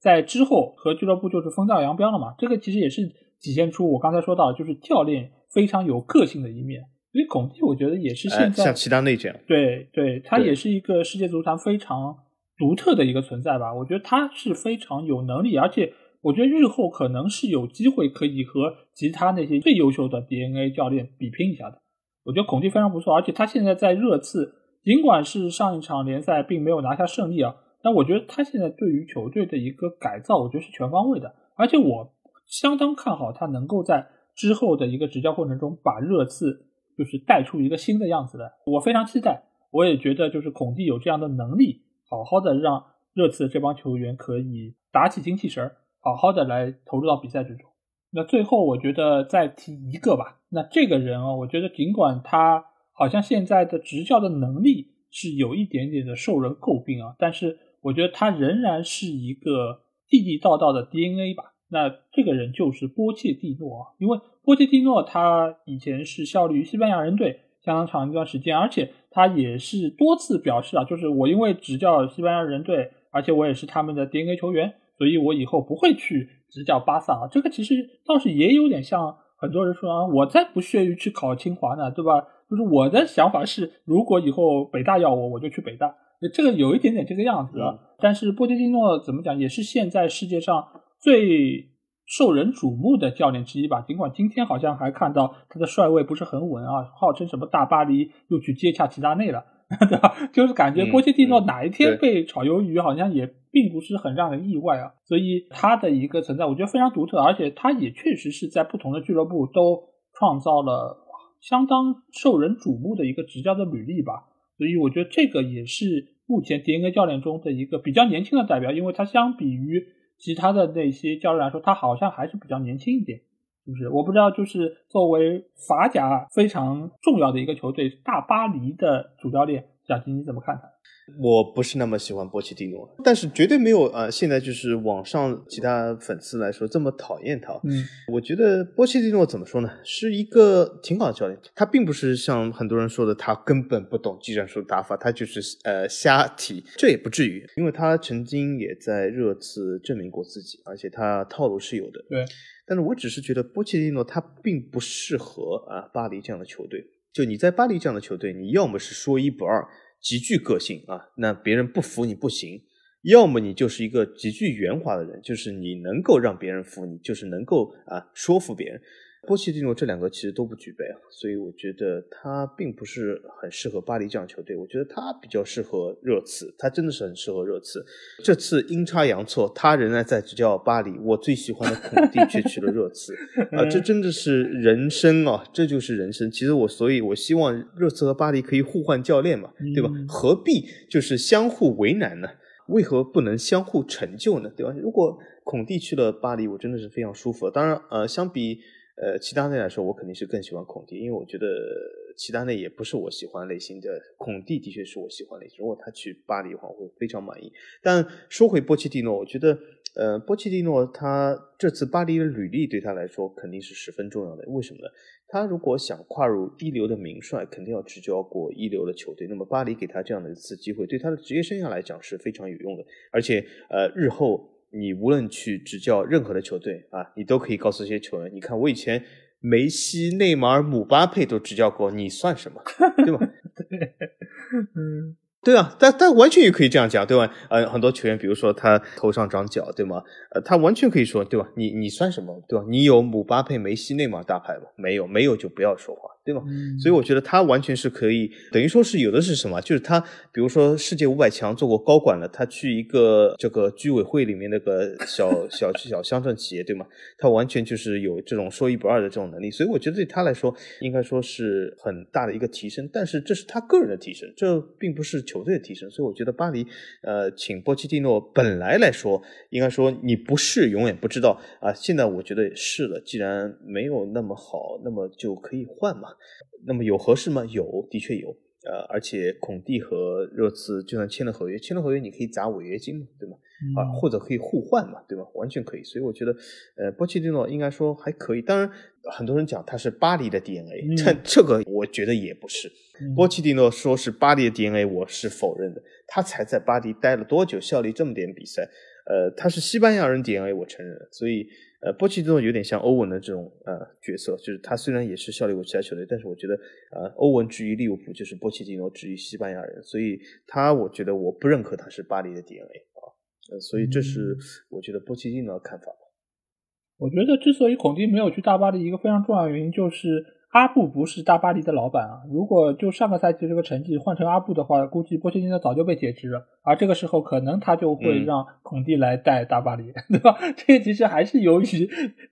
在之后和俱乐部就是分道扬镳了嘛，这个其实也是体现出我刚才说到，就是教练非常有个性的一面。所以孔蒂我觉得也是现在像齐达内这样，对对，他也是一个世界足坛非常独特的一个存在吧。我觉得他是非常有能力，而且。我觉得日后可能是有机会可以和其他那些最优秀的 DNA 教练比拼一下的。我觉得孔蒂非常不错，而且他现在在热刺，尽管是上一场联赛并没有拿下胜利啊，但我觉得他现在对于球队的一个改造，我觉得是全方位的。而且我相当看好他能够在之后的一个执教过程中把热刺就是带出一个新的样子来。我非常期待，我也觉得就是孔蒂有这样的能力，好好的让热刺这帮球员可以打起精气神儿。好好的来投入到比赛之中。那最后我觉得再提一个吧。那这个人啊，我觉得尽管他好像现在的执教的能力是有一点点的受人诟病啊，但是我觉得他仍然是一个地地道道的 DNA 吧。那这个人就是波切蒂诺啊，因为波切蒂诺他以前是效力于西班牙人队相当长一段时间，而且他也是多次表示啊，就是我因为执教西班牙人队，而且我也是他们的 DNA 球员。所以我以后不会去执教巴萨啊，这个其实倒是也有点像很多人说啊，我才不屑于去考清华呢，对吧？就是我的想法是，如果以后北大要我，我就去北大，这个有一点点这个样子。但是波切蒂诺怎么讲，也是现在世界上最受人瞩目的教练之一吧。尽管今天好像还看到他的帅位不是很稳啊，号称什么大巴黎又去接洽齐达内了。对吧？就是感觉波切蒂诺哪一天被炒鱿鱼，好像也并不是很让人意外啊。所以他的一个存在，我觉得非常独特，而且他也确实是在不同的俱乐部都创造了相当受人瞩目的一个执教的履历吧。所以我觉得这个也是目前 DNA 教练中的一个比较年轻的代表，因为他相比于其他的那些教练来说，他好像还是比较年轻一点。是不是？我不知道，就是作为法甲非常重要的一个球队大巴黎的主教练，小金你怎么看他？我不是那么喜欢波切蒂诺，但是绝对没有呃，现在就是网上其他粉丝来说这么讨厌他。嗯，我觉得波切蒂诺怎么说呢？是一个挺好的教练，他并不是像很多人说的，他根本不懂技战术打法，他就是呃瞎踢，这也不至于，因为他曾经也在热刺证明过自己，而且他套路是有的。对。但是我只是觉得波切蒂诺他并不适合啊巴黎这样的球队。就你在巴黎这样的球队，你要么是说一不二，极具个性啊，那别人不服你不行；要么你就是一个极具圆滑的人，就是你能够让别人服你，就是能够啊说服别人。波切蒂诺这两个其实都不具备啊，所以我觉得他并不是很适合巴黎这样球队。我觉得他比较适合热刺，他真的是很适合热刺。这次阴差阳错，他仍然在执教巴黎，我最喜欢的孔蒂却去了热刺 啊！这真的是人生啊，这就是人生。其实我，所以我希望热刺和巴黎可以互换教练嘛，对吧？何必就是相互为难呢？为何不能相互成就呢？对吧？如果孔蒂去了巴黎，我真的是非常舒服。当然，呃，相比。呃，齐达内来说，我肯定是更喜欢孔蒂，因为我觉得齐达内也不是我喜欢类型的，孔蒂的确是我喜欢类型。如果他去巴黎的话，我会非常满意。但说回波切蒂诺，我觉得，呃，波切蒂诺他这次巴黎的履历对他来说肯定是十分重要的。为什么呢？他如果想跨入一流的名帅，肯定要执教过一流的球队。那么巴黎给他这样的一次机会，对他的职业生涯来讲是非常有用的。而且，呃，日后。你无论去执教任何的球队啊，你都可以告诉这些球员，你看我以前梅西、内马尔、姆巴佩都执教过，你算什么，对吧？嗯。对啊，但但完全也可以这样讲，对吧？呃，很多球员，比如说他头上长角，对吗？呃，他完全可以说，对吧？你你算什么，对吧？你有姆巴佩、梅西、内马尔大牌吗？没有，没有就不要说话。对吧？所以我觉得他完全是可以，等于说是有的是什么？就是他，比如说世界五百强做过高管了，他去一个这个居委会里面那个小小小乡镇企业，对吗？他完全就是有这种说一不二的这种能力，所以我觉得对他来说，应该说是很大的一个提升。但是这是他个人的提升，这并不是球队的提升。所以我觉得巴黎，呃，请波切蒂诺本来来说，应该说你不试永远不知道啊。现在我觉得试了，既然没有那么好，那么就可以换嘛。那么有合适吗？有，的确有。呃，而且孔蒂和热刺就算签了合约，签了合约你可以砸违约金嘛，对吗？啊，或者可以互换嘛，对吧？完全可以。所以我觉得，呃，波切蒂诺应该说还可以。当然，很多人讲他是巴黎的 DNA，但这个我觉得也不是。波切蒂诺说是巴黎的 DNA，我是否认的。他才在巴黎待了多久，效力这么点比赛？呃，他是西班牙人 DNA，我承认。所以。呃，波切蒂诺有点像欧文的这种呃角色，就是他虽然也是效力过其他球队，但是我觉得呃，欧文之于利物浦，就是波切蒂诺之于西班牙人，所以他我觉得我不认可他是巴黎的 DNA 啊，呃，所以这是我觉得波切蒂诺的看法。我觉得之所以孔蒂没有去大巴黎，一个非常重要的原因就是。阿布不是大巴黎的老板啊！如果就上个赛季这个成绩换成阿布的话，估计波切蒂诺早就被解职了。而这个时候，可能他就会让孔蒂来带大巴黎，对吧？这其实还是由于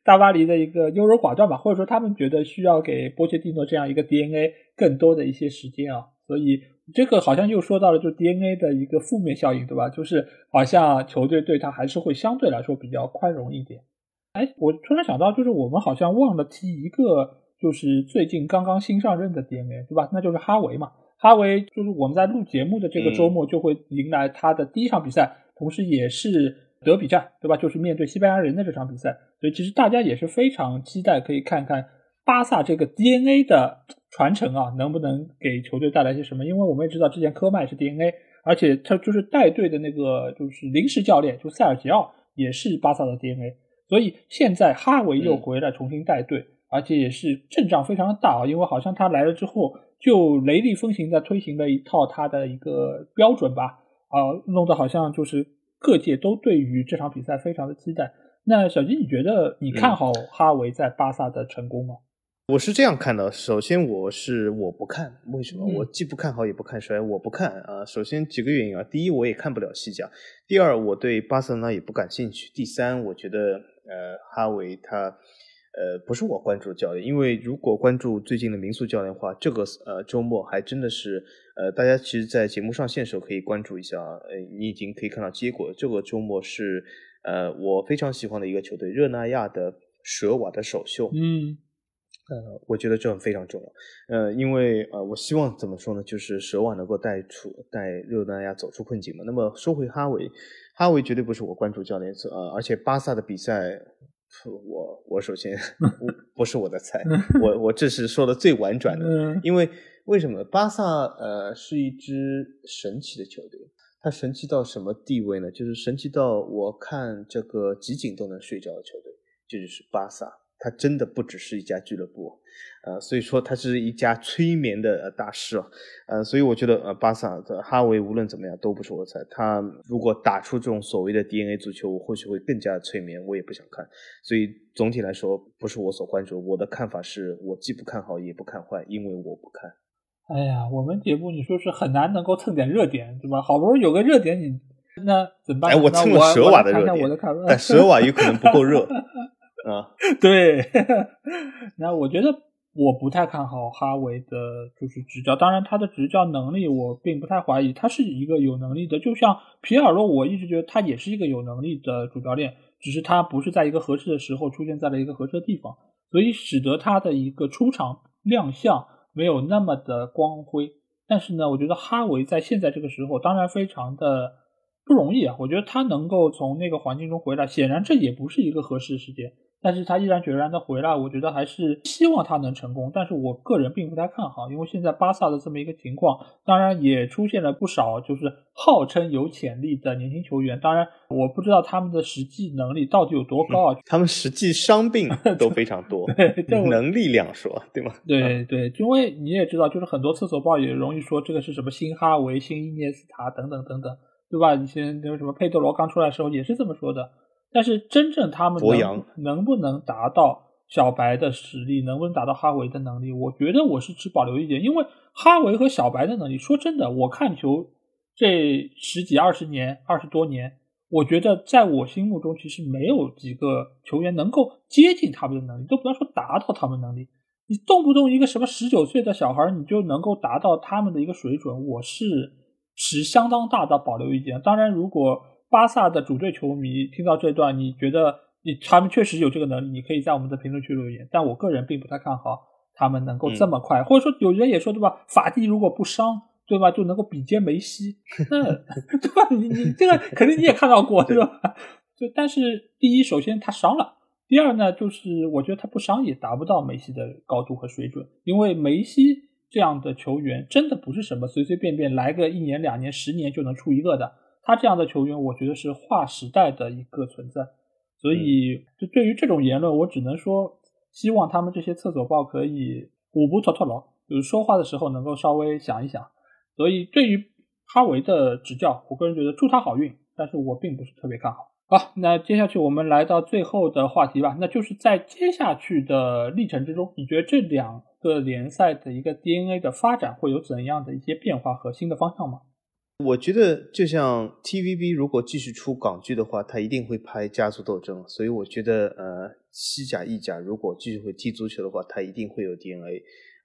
大巴黎的一个优柔寡断吧，或者说他们觉得需要给波切蒂诺这样一个 DNA 更多的一些时间啊。所以这个好像又说到了就 DNA 的一个负面效应，对吧？就是好像球队对他还是会相对来说比较宽容一点。哎，我突然想到，就是我们好像忘了提一个。就是最近刚刚新上任的 DNA，对吧？那就是哈维嘛。哈维就是我们在录节目的这个周末就会迎来他的第一场比赛，同时也是德比战，对吧？就是面对西班牙人的这场比赛。所以其实大家也是非常期待，可以看看巴萨这个 DNA 的传承啊，能不能给球队带来些什么？因为我们也知道之前科曼是 DNA，而且他就是带队的那个就是临时教练，就塞尔吉奥也是巴萨的 DNA。所以现在哈维又回来重新带队。而且也是阵仗非常的大啊，因为好像他来了之后就雷厉风行的推行了一套他的一个标准吧，啊，弄得好像就是各界都对于这场比赛非常的期待。那小金，你觉得你看好哈维在巴萨的成功吗？我是这样看的，首先我是我不看，为什么？我既不看好也不看衰，我不看啊。首先几个原因啊，第一我也看不了西甲，第二我对巴塞罗那也不感兴趣，第三我觉得呃哈维他。呃，不是我关注的教练，因为如果关注最近的民宿教练的话，这个呃周末还真的是呃，大家其实，在节目上线的时候可以关注一下，呃，你已经可以看到结果。这个周末是呃我非常喜欢的一个球队热那亚的舍瓦的首秀，嗯，呃，我觉得这非常重要，呃，因为呃，我希望怎么说呢，就是舍瓦能够带出带热那亚走出困境嘛。那么说回哈维，哈维绝对不是我关注教练，呃，而且巴萨的比赛。我我首先 不不是我的菜，我 我这是说的最婉转的，因为为什么巴萨呃是一支神奇的球队，它神奇到什么地位呢？就是神奇到我看这个集锦都能睡着的球队，这就是巴萨。它真的不只是一家俱乐部，呃，所以说它是一家催眠的大师啊，呃，所以我觉得呃，巴萨的哈维无论怎么样都不是我的菜。他如果打出这种所谓的 DNA 足球，我或许会更加催眠，我也不想看。所以总体来说，不是我所关注。我的看法是我既不看好也不看坏，因为我不看。哎呀，我们节目你说是很难能够蹭点热点，对吧？好不容易有个热点，你那怎么办？哎，我蹭了舍瓦的热点，但舍瓦有可能不够热。啊，对，那我觉得我不太看好哈维的，就是执教。当然，他的执教能力我并不太怀疑，他是一个有能力的。就像皮尔洛，我一直觉得他也是一个有能力的主教练，只是他不是在一个合适的时候出现在了一个合适的地方，所以使得他的一个出场亮相没有那么的光辉。但是呢，我觉得哈维在现在这个时候，当然非常的不容易啊。我觉得他能够从那个环境中回来，显然这也不是一个合适的时间。但是他毅然决然的回来，我觉得还是希望他能成功。但是我个人并不太看好，因为现在巴萨的这么一个情况，当然也出现了不少就是号称有潜力的年轻球员。当然，我不知道他们的实际能力到底有多高啊。他们实际伤病 都非常多，能力两说，对吗？对对，因为你也知道，就是很多厕所报也容易说这个是什么新哈维、新伊涅斯塔等等等等，对吧？以前那个什么佩德罗刚出来的时候也是这么说的。但是真正他们能能不能达到小白的实力，能不能达到哈维的能力？我觉得我是持保留意见，因为哈维和小白的能力，说真的，我看球这十几二十年、二十多年，我觉得在我心目中其实没有几个球员能够接近他们的能力，都不要说达到他们能力。你动不动一个什么十九岁的小孩，你就能够达到他们的一个水准，我是持相当大的保留意见。当然，如果巴萨的主队球迷听到这段，你觉得你他们确实有这个能力，你可以在我们的评论区留言。但我个人并不太看好他们能够这么快，或者说有人也说对吧？法蒂如果不伤，对吧，就能够比肩梅西，那 对吧？你你这个肯定你也看到过，对吧？就但是第一，首先他伤了；第二呢，就是我觉得他不伤也达不到梅西的高度和水准，因为梅西这样的球员真的不是什么随随便便来个一年、两年、十年就能出一个的。他这样的球员，我觉得是划时代的一个存在，所以就对于这种言论，我只能说希望他们这些厕所报可以五不拖拖牢，就是说话的时候能够稍微想一想。所以对于哈维的执教，我个人觉得祝他好运，但是我并不是特别看好。好，那接下去我们来到最后的话题吧，那就是在接下去的历程之中，你觉得这两个联赛的一个 DNA 的发展会有怎样的一些变化和新的方向吗？我觉得就像 TVB 如果继续出港剧的话，它一定会拍家族斗争。所以我觉得，呃，西甲、意甲如果继续会踢足球的话，它一定会有 DNA，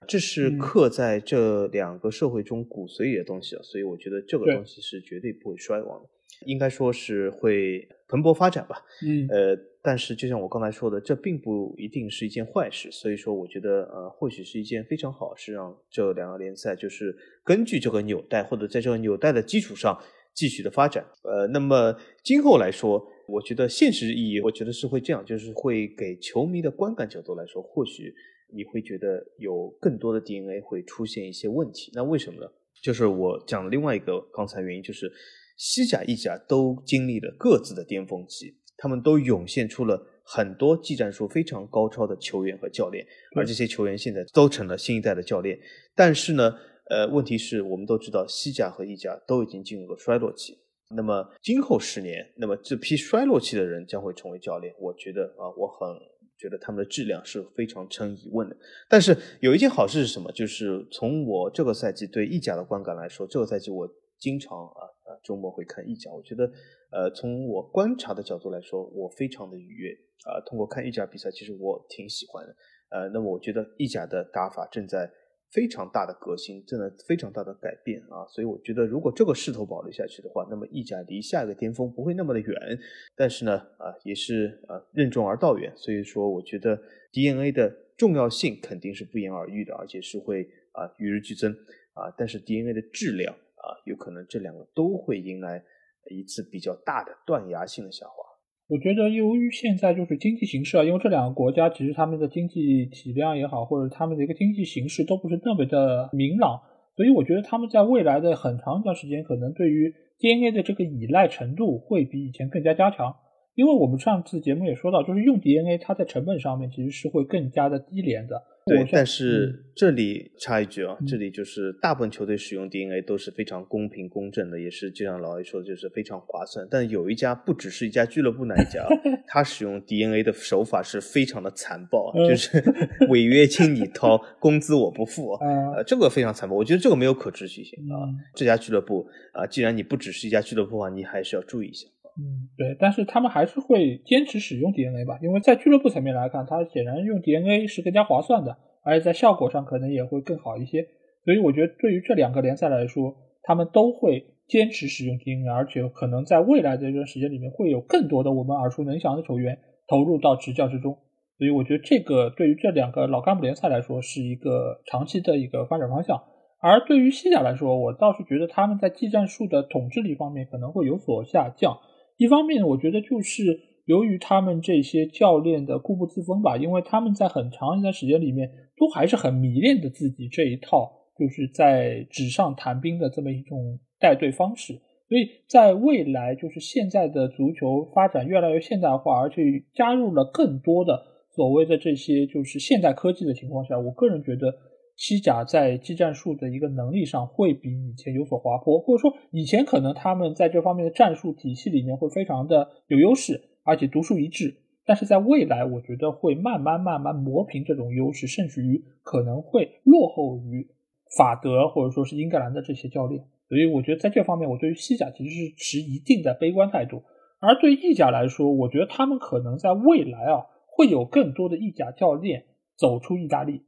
这是刻在这两个社会中骨髓里的东西了。所以我觉得这个东西是绝对不会衰亡的，应该说是会蓬勃发展吧。嗯，呃。但是，就像我刚才说的，这并不一定是一件坏事。所以说，我觉得，呃，或许是一件非常好事，让这两个联赛就是根据这个纽带，或者在这个纽带的基础上继续的发展。呃，那么今后来说，我觉得现实意义，我觉得是会这样，就是会给球迷的观感角度来说，或许你会觉得有更多的 DNA 会出现一些问题。那为什么呢？就是我讲另外一个刚才原因，就是西甲、意甲都经历了各自的巅峰期。他们都涌现出了很多技战术非常高超的球员和教练，而这些球员现在都成了新一代的教练。但是呢，呃，问题是我们都知道，西甲和意甲都已经进入了衰落期。那么今后十年，那么这批衰落期的人将会成为教练。我觉得啊，我很觉得他们的质量是非常成疑问的。但是有一件好事是什么？就是从我这个赛季对意甲的观感来说，这个赛季我经常啊啊周末会看意甲，我觉得。呃，从我观察的角度来说，我非常的愉悦啊。通过看意甲比赛，其实我挺喜欢的。呃，那么我觉得意甲的打法正在非常大的革新，正在非常大的改变啊。所以我觉得，如果这个势头保留下去的话，那么意甲离下一个巅峰不会那么的远。但是呢，啊，也是啊任重而道远。所以说，我觉得 DNA 的重要性肯定是不言而喻的，而且是会啊与日俱增啊。但是 DNA 的质量啊，有可能这两个都会迎来。一次比较大的断崖性的下滑，我觉得由于现在就是经济形势啊，因为这两个国家其实他们的经济体量也好，或者他们的一个经济形势都不是特别的明朗，所以我觉得他们在未来的很长一段时间，可能对于 DNA 的这个依赖程度会比以前更加加强。因为我们上次节目也说到，就是用 DNA，它在成本上面其实是会更加的低廉的。对，但是这里插一句啊，这里就是大部分球队使用 DNA 都是非常公平公正的，也是就像老 A 说的，就是非常划算。但有一家不只是一家俱乐部那一家，他使用 DNA 的手法是非常的残暴，就是 违约金你掏，工资我不付，呃，这个非常残暴。我觉得这个没有可持续性啊。这家俱乐部啊，既然你不只是一家俱乐部的话，你还是要注意一下。嗯，对，但是他们还是会坚持使用 DNA 吧，因为在俱乐部层面来看，它显然用 DNA 是更加划算的，而且在效果上可能也会更好一些。所以我觉得对于这两个联赛来说，他们都会坚持使用 DNA，而且可能在未来的一段时间里面，会有更多的我们耳熟能详的球员投入到执教之中。所以我觉得这个对于这两个老干部联赛来说，是一个长期的一个发展方向。而对于西甲来说，我倒是觉得他们在技战术的统治力方面可能会有所下降。一方面，我觉得就是由于他们这些教练的固步自封吧，因为他们在很长一段时间里面都还是很迷恋的自己这一套，就是在纸上谈兵的这么一种带队方式。所以在未来，就是现在的足球发展越来越现代化，而且加入了更多的所谓的这些就是现代科技的情况下，我个人觉得西甲在技战术的一个能力上会比以前有所滑坡，或者说以前可能他们在这方面的战术体系里面会非常的有优势，而且独树一帜。但是在未来，我觉得会慢慢慢慢磨平这种优势，甚至于可能会落后于法德或者说是英格兰的这些教练。所以我觉得在这方面，我对于西甲其实是持一定的悲观态度。而对意甲来说，我觉得他们可能在未来啊，会有更多的意甲教练走出意大利，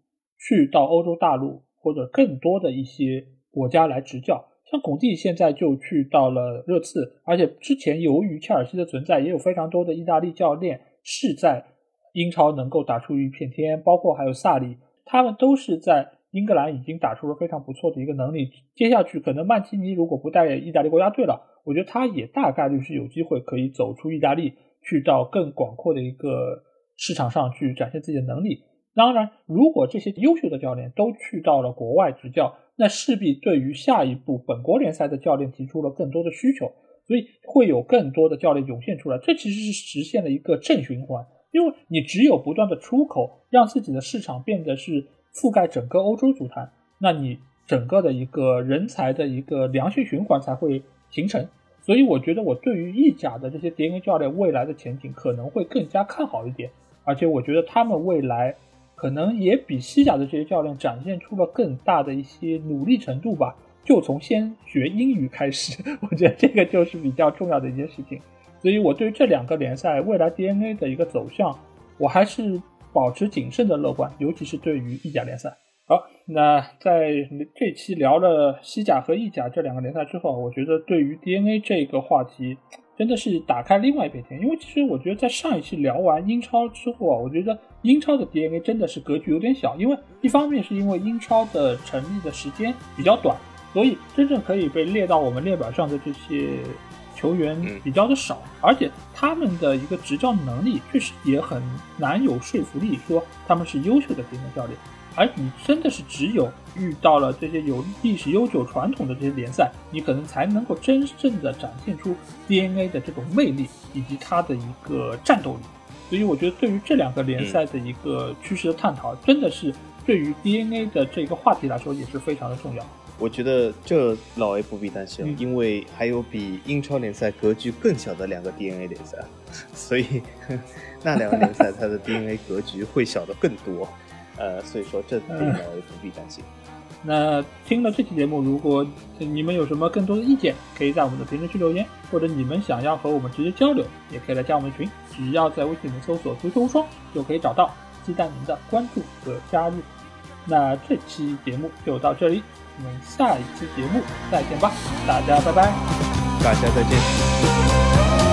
去到欧洲大陆或者更多的一些国家来执教。像孔蒂现在就去到了热刺，而且之前由于切尔西的存在，也有非常多的意大利教练是在英超能够打出一片天，包括还有萨里，他们都是在。英格兰已经打出了非常不错的一个能力，接下去可能曼奇尼如果不带意大利国家队了，我觉得他也大概率是有机会可以走出意大利，去到更广阔的一个市场上去展现自己的能力。当然，如果这些优秀的教练都去到了国外执教，那势必对于下一步本国联赛的教练提出了更多的需求，所以会有更多的教练涌现出来。这其实是实现了一个正循环，因为你只有不断的出口，让自己的市场变得是。覆盖整个欧洲足坛，那你整个的一个人才的一个良性循环才会形成。所以我觉得我对于意甲的这些 DNA 教练未来的前景可能会更加看好一点，而且我觉得他们未来可能也比西甲的这些教练展现出了更大的一些努力程度吧。就从先学英语开始，我觉得这个就是比较重要的一件事情。所以我对这两个联赛未来 DNA 的一个走向，我还是。保持谨慎的乐观，尤其是对于意甲联赛。好，那在这期聊了西甲和意甲这两个联赛之后，我觉得对于 DNA 这个话题真的是打开另外一片天。因为其实我觉得在上一期聊完英超之后啊，我觉得英超的 DNA 真的是格局有点小。因为一方面是因为英超的成立的时间比较短，所以真正可以被列到我们列表上的这些。球员比较的少，而且他们的一个执教能力确实也很难有说服力，说他们是优秀的职业教练。而你真的是只有遇到了这些有历史悠久传统的这些联赛，你可能才能够真正的展现出 DNA 的这种魅力以及它的一个战斗力。所以我觉得对于这两个联赛的一个趋势的探讨，真的是对于 DNA 的这个话题来说也是非常的重要。我觉得这老 A 不必担心，因为还有比英超联赛格局更小的两个 DNA 联赛，所以 那两个联赛它的 DNA 格局会小的更多。呃，所以说这老 A 不必担心。那听了这期节目，如果你们有什么更多的意见，可以在我们的评论区留言，或者你们想要和我们直接交流，也可以来加我们群，只要在微信里面搜索“足球无双”就可以找到，期待您的关注和加入。那这期节目就到这里。我们下一期节目再见吧，大家拜拜，大家再见。